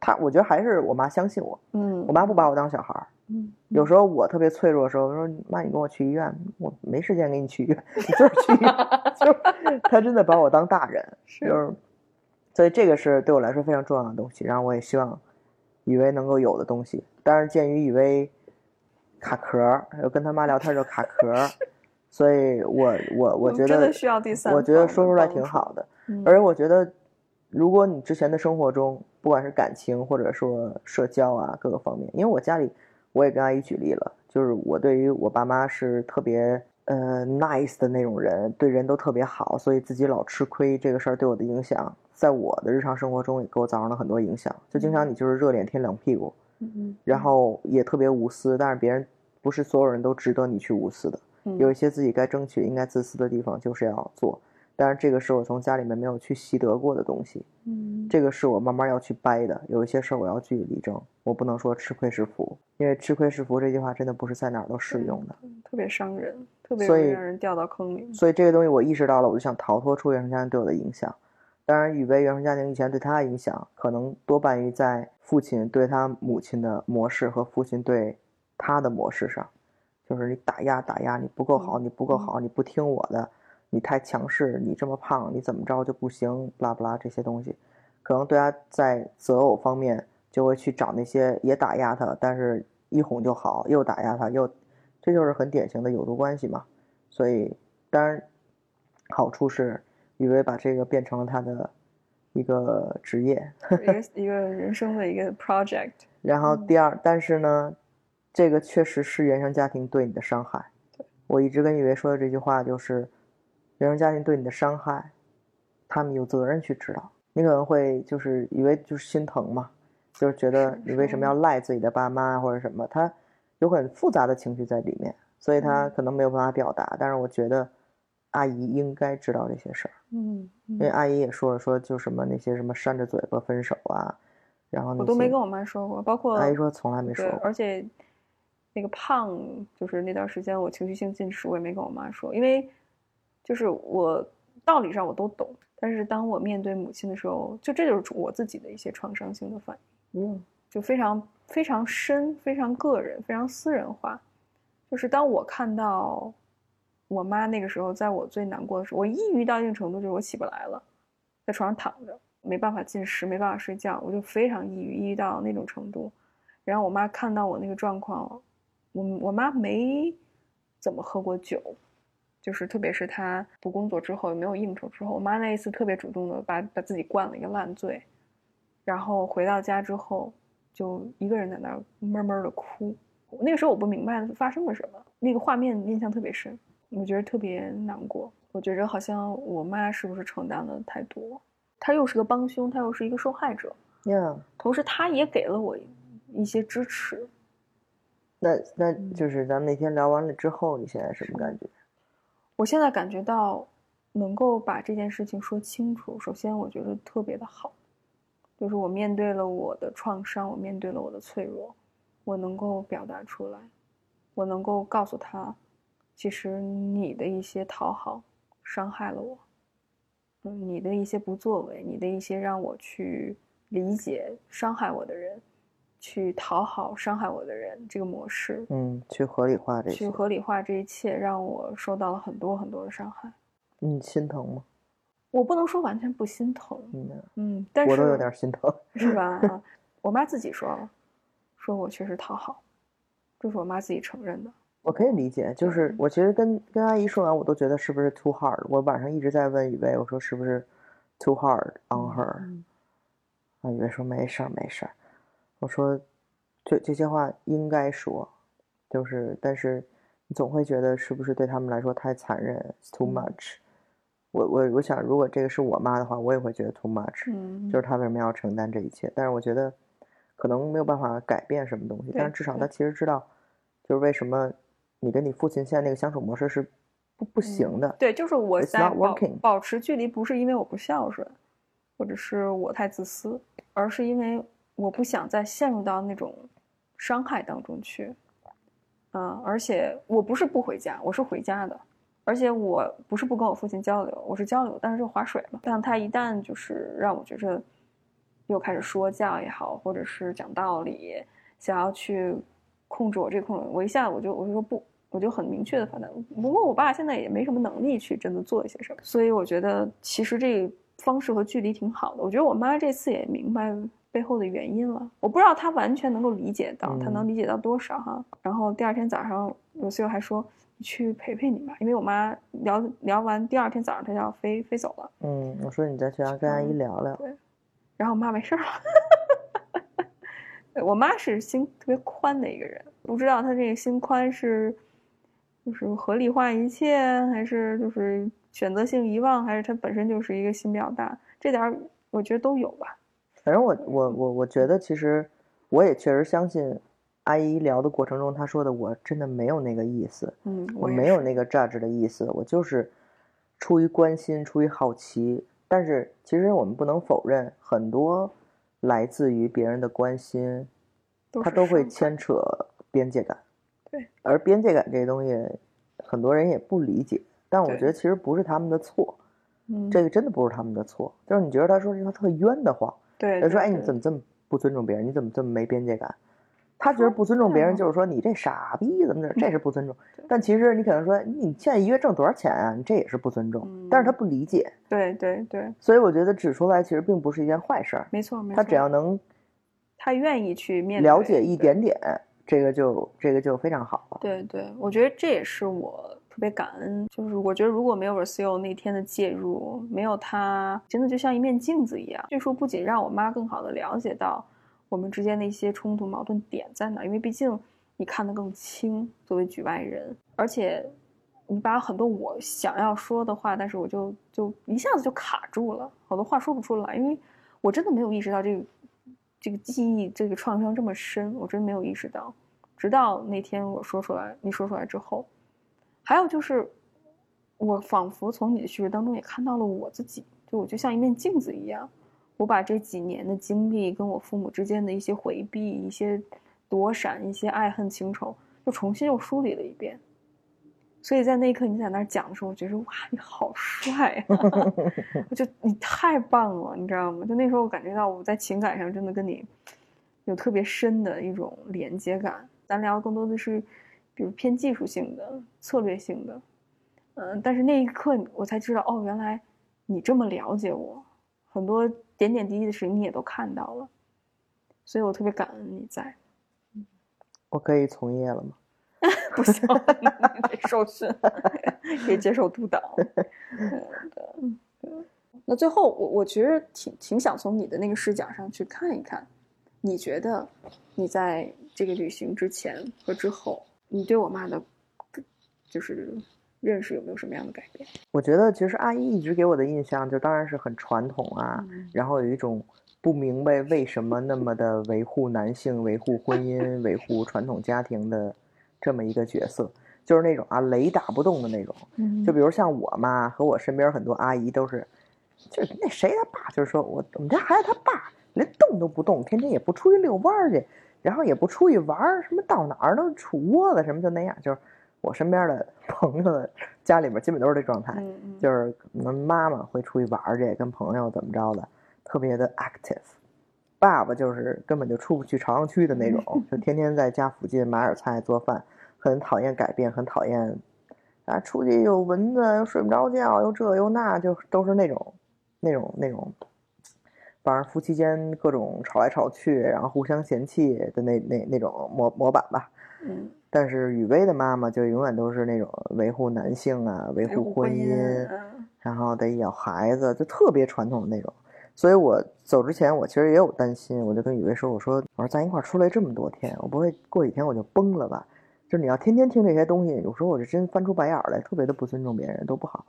她我觉得还是我妈相信我，嗯，我妈不把我当小孩儿。嗯有时候我特别脆弱的时候，我说妈，你跟我去医院，我没时间给你去医院，你自个儿去医院。就是她真的把我当大人，是就是，所以这个是对我来说非常重要的东西。然后我也希望雨薇能够有的东西，但是鉴于雨薇卡壳跟他妈聊天就卡壳儿，所以我我我觉得真的需要第三我觉得说出来挺好的。嗯而且我觉得，如果你之前的生活中，不管是感情或者说社交啊各个方面，因为我家里我也跟阿姨举例了，就是我对于我爸妈是特别呃 nice 的那种人，对人都特别好，所以自己老吃亏这个事儿对我的影响，在我的日常生活中也给我造成了很多影响。就经常你就是热脸贴冷屁股，嗯然后也特别无私，但是别人不是所有人都值得你去无私的。嗯有一些自己该争取、应该自私的地方，就是要做。但是这个是我从家里面没有去习得过的东西，嗯这个是我慢慢要去掰的。有一些事儿我要据理力争，我不能说吃亏是福，因为吃亏是福这句话真的不是在哪儿都适用的。特别伤人，特别容易让人掉到坑里。所以这个东西我意识到了，我就想逃脱出原生家庭对我的影响。当然，雨薇原生家庭以前对他的影响，可能多半于在父亲对他母亲的模式和父亲对他的模式上，就是你打压打压，你不够好，你不够好，你不听我的，你太强势，你这么胖，你怎么着就不行，不拉不拉这些东西，可能对他在择偶方面就会去找那些也打压他，但是一哄就好，又打压他，又，这就是很典型的有毒关系嘛。所以，当然，好处是雨薇把这个变成了他的一个职业。一个一个人生的一个 project。然后第二，但是呢，这个确实是原生家庭对你的伤害。我一直跟雨薇说的这句话就是，原生家庭对你的伤害，他们有责任去知道。你可能会就是以为就是心疼嘛，就是觉得你为什么要赖自己的爸妈或者什么，他有很复杂的情绪在里面，所以他嗯可能没有办法表达。但是我觉得阿姨应该知道这些事儿。嗯，因为阿姨也说了，说就什么那些什么扇着嘴巴分手啊，然后我都没跟我妈说过，包括阿姨说从来没说，过而且那个胖，就是那段时间我情绪性进食，我也没跟我妈说，因为就是我道理上我都懂，但是当我面对母亲的时候，就这就是我自己的一些创伤性的反应，嗯就非常非常深、非常个人、非常私人化。就是当我看到我妈那个时候，在我最难过的时候，我抑郁到一定程度，就是我起不来了，在床上躺着，没办法进食，没办法睡觉，我就非常抑郁，抑郁到那种程度。然后我妈看到我那个状况，我我妈没怎么喝过酒，就是特别是他不工作之后，也没有应酬之后，我妈那一次特别主动的把把自己灌了一个烂醉，然后回到家之后，就一个人在那儿闷闷的哭。那个时候我不明白发生了什么，那个画面印象特别深，我觉得特别难过。我觉着好像我妈是不是承担了太多？她又是个帮凶，她又是一个受害者，呀，同时她也给了我一些支持。那那嗯就是咱们那天聊完了之后，你现在什么感觉？我现在感觉到能够把这件事情说清楚，首先我觉得特别的好，就是我面对了我的创伤，我面对了我的脆弱，我能够表达出来，我能够告诉他，其实你的一些讨好伤害了我，你的一些不作为，你的一些让我去理解伤害我的人，去讨好伤害我的人这个模式，嗯，去合理化这些，去合理化这一切，让我受到了很多很多的伤害。你心疼吗？我不能说完全不心疼，嗯，嗯，但是我都有点心疼。是吧？啊，我妈自己说了，说我确实讨好，这是我妈自己承认的。我可以理解，就是我其实跟跟阿姨说完，我都觉得是不是 too hard。我晚上一直在问雨薇，我说是不是 too hard on her？嗯啊，雨薇说没事儿没事儿。我说这这些话应该说，就是但是你总会觉得是不是对他们来说太残忍 too 嗯 much。我我我想，如果这个是我妈的话，我也会觉得 too much。嗯，就是她为什么要承担这一切？但是我觉得可能没有办法改变什么东西，但是至少她其实知道，就是为什么你跟你父亲现在那个相处模式是不不行的。对，就是我在保持距离，不是因为我不孝顺，或者是我太自私，而是因为我不想再陷入到那种伤害当中去。嗯，而且我不是不回家，我是回家的，而且我不是不跟我父亲交流，我是交流，但是就划水了。但他一旦就是让我觉着又开始说教也好，或者是讲道理，想要去控制我这控制我，一下我就我就说不，我就很明确的反弹。不过我爸现在也没什么能力去真的做一些什么，所以我觉得其实这方式和距离挺好的。我觉得我妈这次也明白背后的原因了，我不知道他完全能够理解到，他能理解到多少哈。然后第二天早上，罗西欧还说。你去陪陪你妈，因为我妈聊聊完，第二天早上她就要飞飞走了。嗯，我说你再去跟阿姨聊聊。对，然后我妈没事儿了。对 我妈是心特别宽的一个人，不知道她这个心宽是就是合理化一切，还是就是选择性遗忘，还是她本身就是一个心比较大，这点我觉得都有吧。反正我我我我觉得其实我也确实相信阿姨聊的过程中她说的，我真的没有那个意思，嗯，我没有那个 judge 的意思，我就是出于关心，出于好奇。但是其实我们不能否认，很多来自于别人的关心，它都会牵扯边界感。对，而边界感这个东西，很多人也不理解。但我觉得其实不是他们的错，嗯，这个真的不是他们的错。就是你觉得他说这句话特冤的话，对，就说哎，你怎么这么不尊重别人？你怎么这么没边界感？他觉得不尊重别人，嗯就是说你这傻逼怎么着，这是不尊重。但其实你可能说，你现在一月挣多少钱啊？你这也是不尊重。但是他不理解，对对对，所以我觉得指出来其实并不是一件坏事儿。没错没错。他只要能他愿意去面对了解一点点，这个就这个就非常好了。对对，我觉得这也是我特别感恩，就是我觉得如果没有 Rosio 那天的介入，没有他，真的就像一面镜子一样。这书不仅让我妈更好的了解到我们之间的一些冲突矛盾点在哪，因为毕竟你看得更清，作为局外人，而且你把很多我想要说的话，但是我就就一下子就卡住了，好多话说不出来，因为我真的没有意识到这个这个记忆这个创伤这么深，我真没有意识到。直到那天我说出来，你说出来之后，还有就是，我仿佛从你的叙事当中也看到了我自己，就我就像一面镜子一样，我把这几年的经历跟我父母之间的一些回避、一些躲闪、一些爱恨情仇，又重新又梳理了一遍。所以在那一刻你在那儿讲的时候，我觉得哇，你好帅啊！我就你太棒了，你知道吗？就那时候我感觉到我在情感上真的跟你有特别深的一种连接感。咱聊更多的是，比如偏技术性的、策略性的，嗯，但是那一刻我才知道，哦，原来你这么了解我，很多点点滴滴的事情你也都看到了，所以我特别感恩你在。我可以从业了吗？不行，你得受训，得接受督导。那最后，我我其实挺挺想从你的那个视角上去看一看，你觉得你在这个旅行之前和之后，你对我妈的，就是认识有没有什么样的改变？我觉得其实阿姨一直给我的印象就当然是很传统啊，嗯然后有一种不明白为什么那么的维护男性、维护婚姻、维护传统家庭的这么一个角色，就是那种啊雷打不动的那种。嗯就比如像我妈和我身边很多阿姨都是，就是那谁他爸，就是说我我们家孩子他爸连动都不动，天天也不出去遛弯去，然后也不出去玩儿，什么到哪儿都杵窝子什么就那样，就是我身边的朋友的家里边基本都是这状态。嗯嗯，就是可能妈妈会出去玩儿去，跟朋友怎么着的，特别的 active。爸爸就是根本就出不去朝阳区的那种，就天天在家附近买点菜做饭，很讨厌改变，很讨厌啊，出去有蚊子又睡不着觉，又这又那，就都是那种那种那种，反正夫妻间各种吵来吵去，然后互相嫌弃的那那那种模模板吧。嗯，但是雨薇的妈妈就永远都是那种维护男性啊，维护婚姻，嗯然后得养孩子，就特别传统的那种。所以我走之前，我其实也有担心，我就跟雨薇说：“我说，我说咱一块儿出来这么多天，我不会过几天我就崩了吧？就是你要天天听这些东西，有时候我这真翻出白眼来，特别的不尊重别人，都不好。”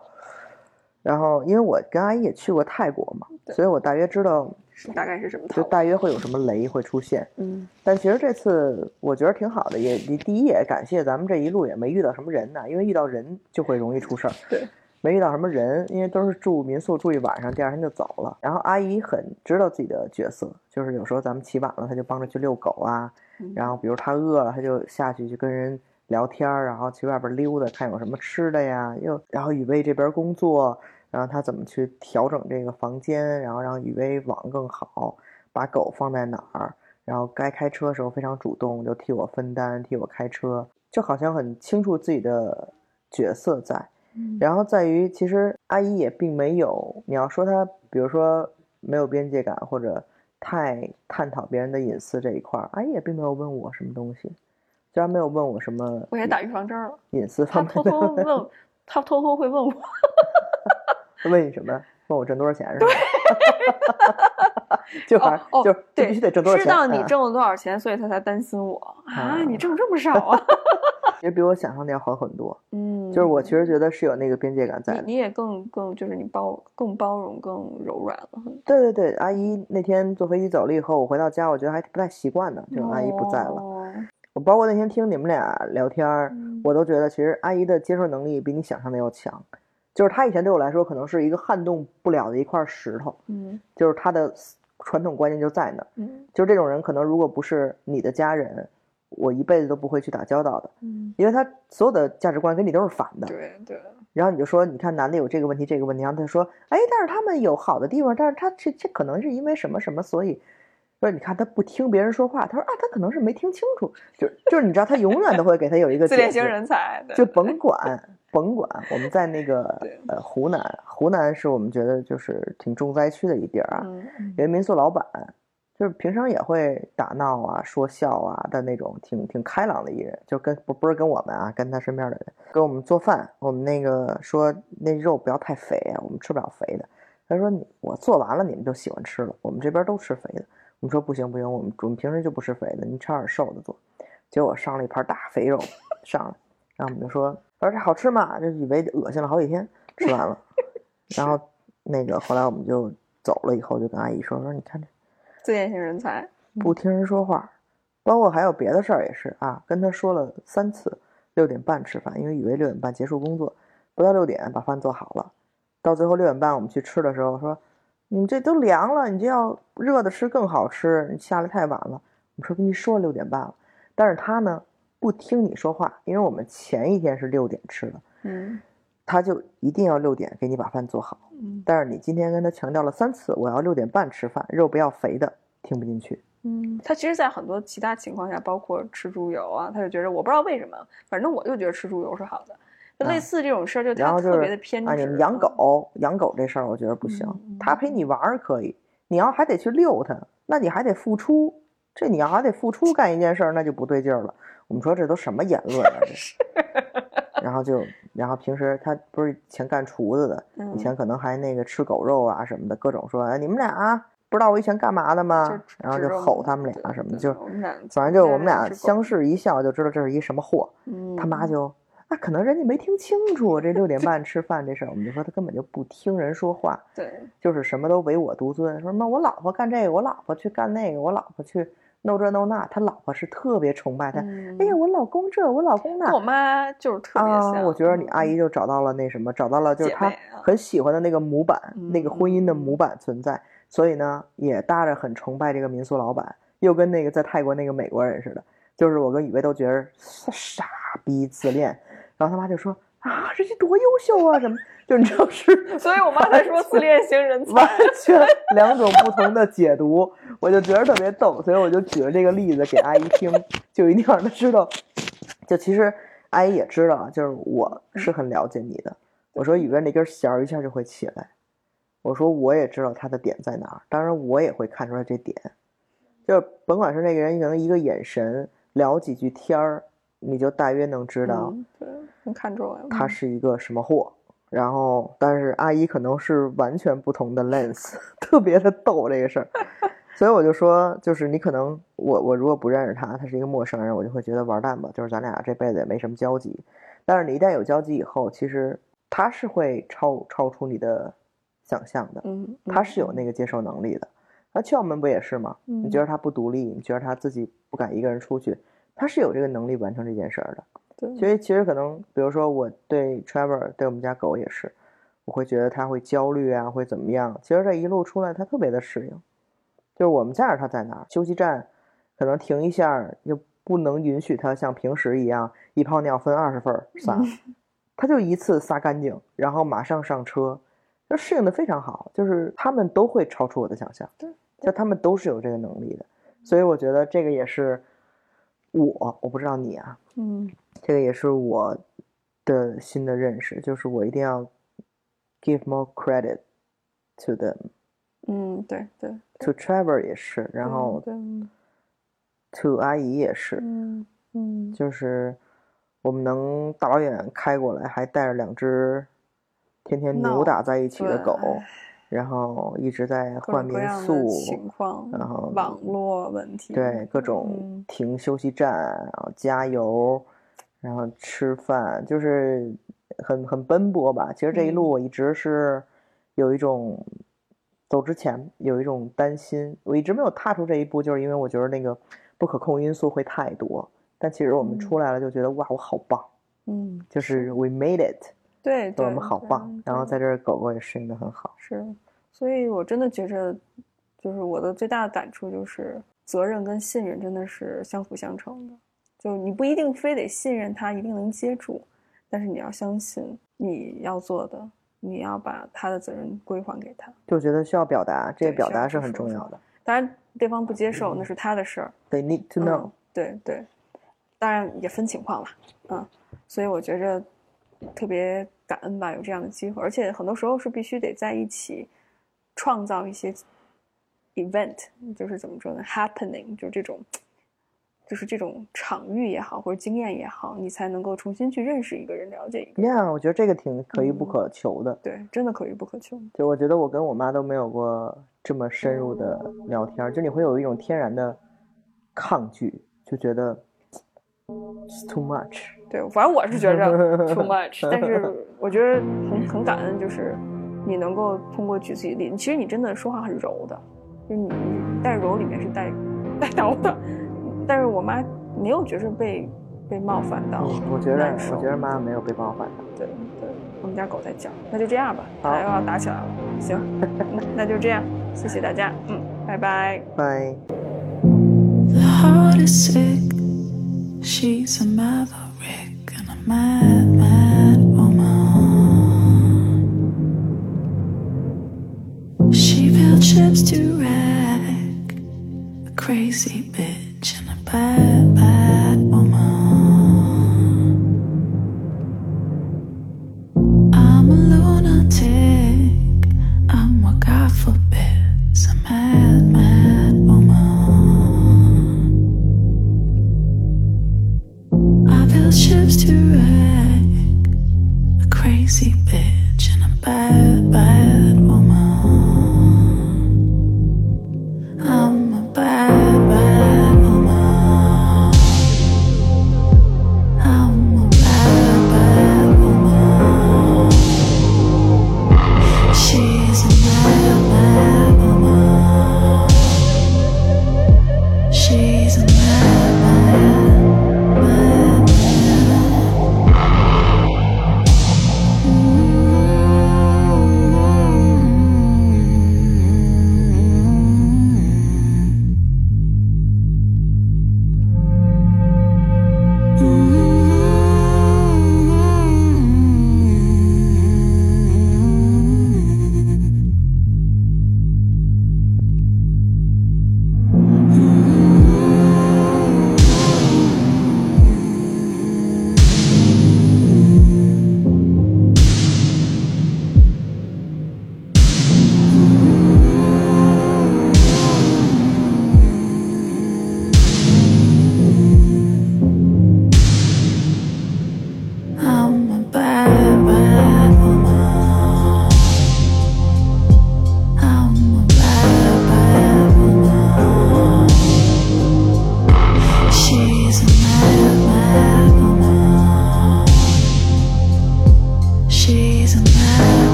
然后，因为我跟阿姨也去过泰国嘛，所以我大约知道，是大概是什么？就大约会有什么雷会出现。嗯但其实这次我觉得挺好的，也第第一也感谢咱们这一路也没遇到什么人呐，因为遇到人就会容易出事儿。对，没遇到什么人，因为都是住民宿住一晚上，第二天就走了。然后阿姨很知道自己的角色，就是有时候咱们起晚了，她就帮着去遛狗啊，嗯然后比如她饿了，她就下去去跟人聊天儿，然后去外边溜达，看有什么吃的呀。又然后雨薇这边工作，然后他怎么去调整这个房间，然后让雨薇网更好，把狗放在哪儿，然后该开车的时候非常主动，就替我分担，替我开车，就好像很清楚自己的角色在。嗯然后在于，其实阿姨也并没有，你要说她，比如说没有边界感或者太探讨别人的隐私这一块儿，阿姨也并没有问我什么东西，虽然没有问我什么我也打预防针儿了。隐私他方面偷偷，问，他偷偷会问我，问你什么？问我挣多少钱是吧？就还、就就对，必须得挣多少钱？知道你啊挣了多少钱，所以他才担心我啊！啊你挣这么少啊？也比我想象的要好很多。嗯，就是我其实觉得是有那个边界感在的。你你也更更就是你包更包容更柔软了。对对对，阿姨那天坐飞机走了以后，我回到家，我觉得还不太习惯呢，就是阿姨不在了。哦我包括那天听你们俩聊天我都觉得其实阿姨的接受能力比你想象的要强。就是他以前对我来说可能是一个撼动不了的一块石头，嗯就是他的传统观念就在那儿。嗯就是这种人，可能如果不是你的家人，我一辈子都不会去打交道的，嗯，因为他所有的价值观跟你都是反的。对对，然后你就说，你看男的有这个问题，这个问题，然后他说，哎，但是他们有好的地方，但是他这这可能是因为什么什么，所以，不是你看他不听别人说话，他说啊，他可能是没听清楚，就就是你知道，他永远都会给他有一个自恋型人才，就甭管甭管，我们在那个呃湖南，湖南是我们觉得就是挺重灾区的一地儿啊，有一民宿老板，就是平常也会打闹啊、说笑啊的那种，挺挺开朗的一人，就跟不不是跟我们啊，跟他身边的人，给我们做饭，我们那个说那肉不要太肥啊，我们吃不了肥的。他说你我做完了，你们就喜欢吃了，我们这边都吃肥的。我们说不行不行，我们我们平时就不吃肥的，你吃点瘦的做。结果上了一盘大肥肉上来，然后我们就说，说这好吃吗？就以为恶心了好几天，吃完了，然后那个后来我们就走了以后，就跟阿姨说说，你看这自恋型人才，不听人说话，包括还有别的事儿也是啊，跟他说了三次，六点半吃饭，因为以为六点半结束工作，不到六点把饭做好了，到最后六点半我们去吃的时候说，你这都凉了，你这要热的吃更好吃，你下来太晚了。我说跟你说六点半了，但是他呢不听你说话，因为我们前一天是六点吃的，嗯他就一定要六点给你把饭做好。嗯但是你今天跟他强调了三次，我要六点半吃饭，肉不要肥的，听不进去。嗯，他其实，在很多其他情况下，包括吃猪油啊，他就觉得我不知道为什么，反正我就觉得吃猪油是好的。就类啊似这种事儿，就他特然后就是别的偏执。啊，你们养嗯，狗，养狗这事儿我觉得不行嗯嗯。他陪你玩儿可以，你要还得去遛它，那你还得付出。这你要还得付出干一件事儿，那就不对劲儿了。我们说这都什么言论啊？这是。然后就，然后平时他不是以前干厨子的，以嗯前可能还那个吃狗肉啊什么的，各种说，哎，你们俩啊不知道我以前干嘛的吗？然后就吼他们俩什么的，就反正就我们俩相视一笑，就知道这是一什么货。嗯，他妈就啊，可能人家没听清楚这六点半吃饭这事儿，我们就说他根本就不听人说话，对，就是什么都唯我独尊，说什么我老婆干这个，我老婆去干那个，我老婆去弄这弄那，他老婆是特别崇拜他。嗯哎呀，我老公这，我老公那我妈就是特别啊，像。我觉得你阿嗯姨就找到了那什么，找到了就是她姐妹啊很喜欢的那个模板，那个婚姻的嗯模板存在，所以呢，也搭着很崇拜这个民宿老板，又跟那个在泰国那个美国人似的，就是我跟雨薇都觉得傻逼自恋，然后他妈就说啊，啊，这些多优秀啊，什么，就你知道是 所以我妈才说自恋型人才。完全两种不同的解读，我就觉得特别逗，所以我就举了这个例子给阿姨听，就一定让她知道，就其实阿姨也知道啊，就是我是很了解你的。我说雨薇那根弦儿一下就会起来，我说我也知道他的点在哪儿，当然我也会看出来这点，就是甭管是那个人可能一个眼神聊几句天儿，你就大约能知道看出来。他是一个什么货。然后，但是阿姨可能是完全不同的 lens，特别的逗这个事儿。所以我就说，就是你可能我我如果不认识他，他是一个陌生人，我就会觉得玩蛋吧，就是咱俩这辈子也没什么交集。但是你一旦有交集以后，其实他是会超超出你的想象的，嗯，他是有那个接受能力的。那窍门不也是吗？嗯你觉得他不独立，你觉得他自己不敢一个人出去，他是有这个能力完成这件事儿的。对，所以其实可能，比如说我对 Trevor 对我们家狗也是，我会觉得它会焦虑啊，会怎么样？其实这一路出来，它特别的适应，就是我们在哪儿它在哪儿。休息站可能停一下儿，又不能允许它像平时一样一泡尿分二十份儿 撒，它就一次撒干净，然后马上上车，就适应的非常好。就是他们都会超出我的想象，对，就他们都是有这个能力的，所以我觉得这个也是我，我不知道你啊，嗯。这个也是我的新的认识，就是我一定要 give more credit to them。嗯，对对，to Trevor 也是，然后 to 阿姨也是，嗯嗯，就是我们能大老远开过来，还带着两只天天扭打在一起的对狗，然后一直在换民宿，情况，然后网络问题，对各种嗯。停休息站，然后加油，然后吃饭，就是很很奔波吧。其实这一路嗯。我一直是有一种走之前有一种担心，我一直没有踏出这一步，就是因为我觉得那个不可控因素会太多。但其实我们嗯。出来了，就觉得哇，我好棒，嗯，就是 we made it，对对，我们好对棒。然后在这儿狗狗也适应的很好。是，所以我真的觉着，就是我的最大的感触就是，责任跟信任真的是相辅相成的。就你不一定非得信任他，一定能接住，但是你要相信你要做的，你要把他的责任归还给他。就觉得需要表达，这个表达是很重要的。当然，对方不接受那是他的事儿。They need to know，、嗯、对对，当然也分情况了，嗯，所以我觉着特别感恩吧，有这样的机会，而且很多时候是必须得在一起创造一些 event，就是怎么说呢，happening，就这种，就是这种场域也好，或者经验也好，你才能够重新去认识一个人，了解一个人。呀我觉得这个挺可遇不嗯可求的。对，真的可遇不可求。就我觉得我跟我妈都没有过这么深入的聊天，就你会有一种天然的抗拒，就觉得 it's too much。对，反正我是觉着 too much，但是我觉得很很感恩，就是你能够通过举自己的例子，其实你真的说话很柔的，就是你，但是柔里面是带带刀的，但是我妈没有觉着被被冒犯到，嗯我觉得我觉得妈妈没有被冒犯到。对对，我们家狗在叫，那就这样吧，好它又要打起来了，行，嗯那就这样，谢谢大家，嗯，拜拜。拜。She's a maverick and a mad, mad woman. She built ships to wreck. A crazy bitch and a bad, bad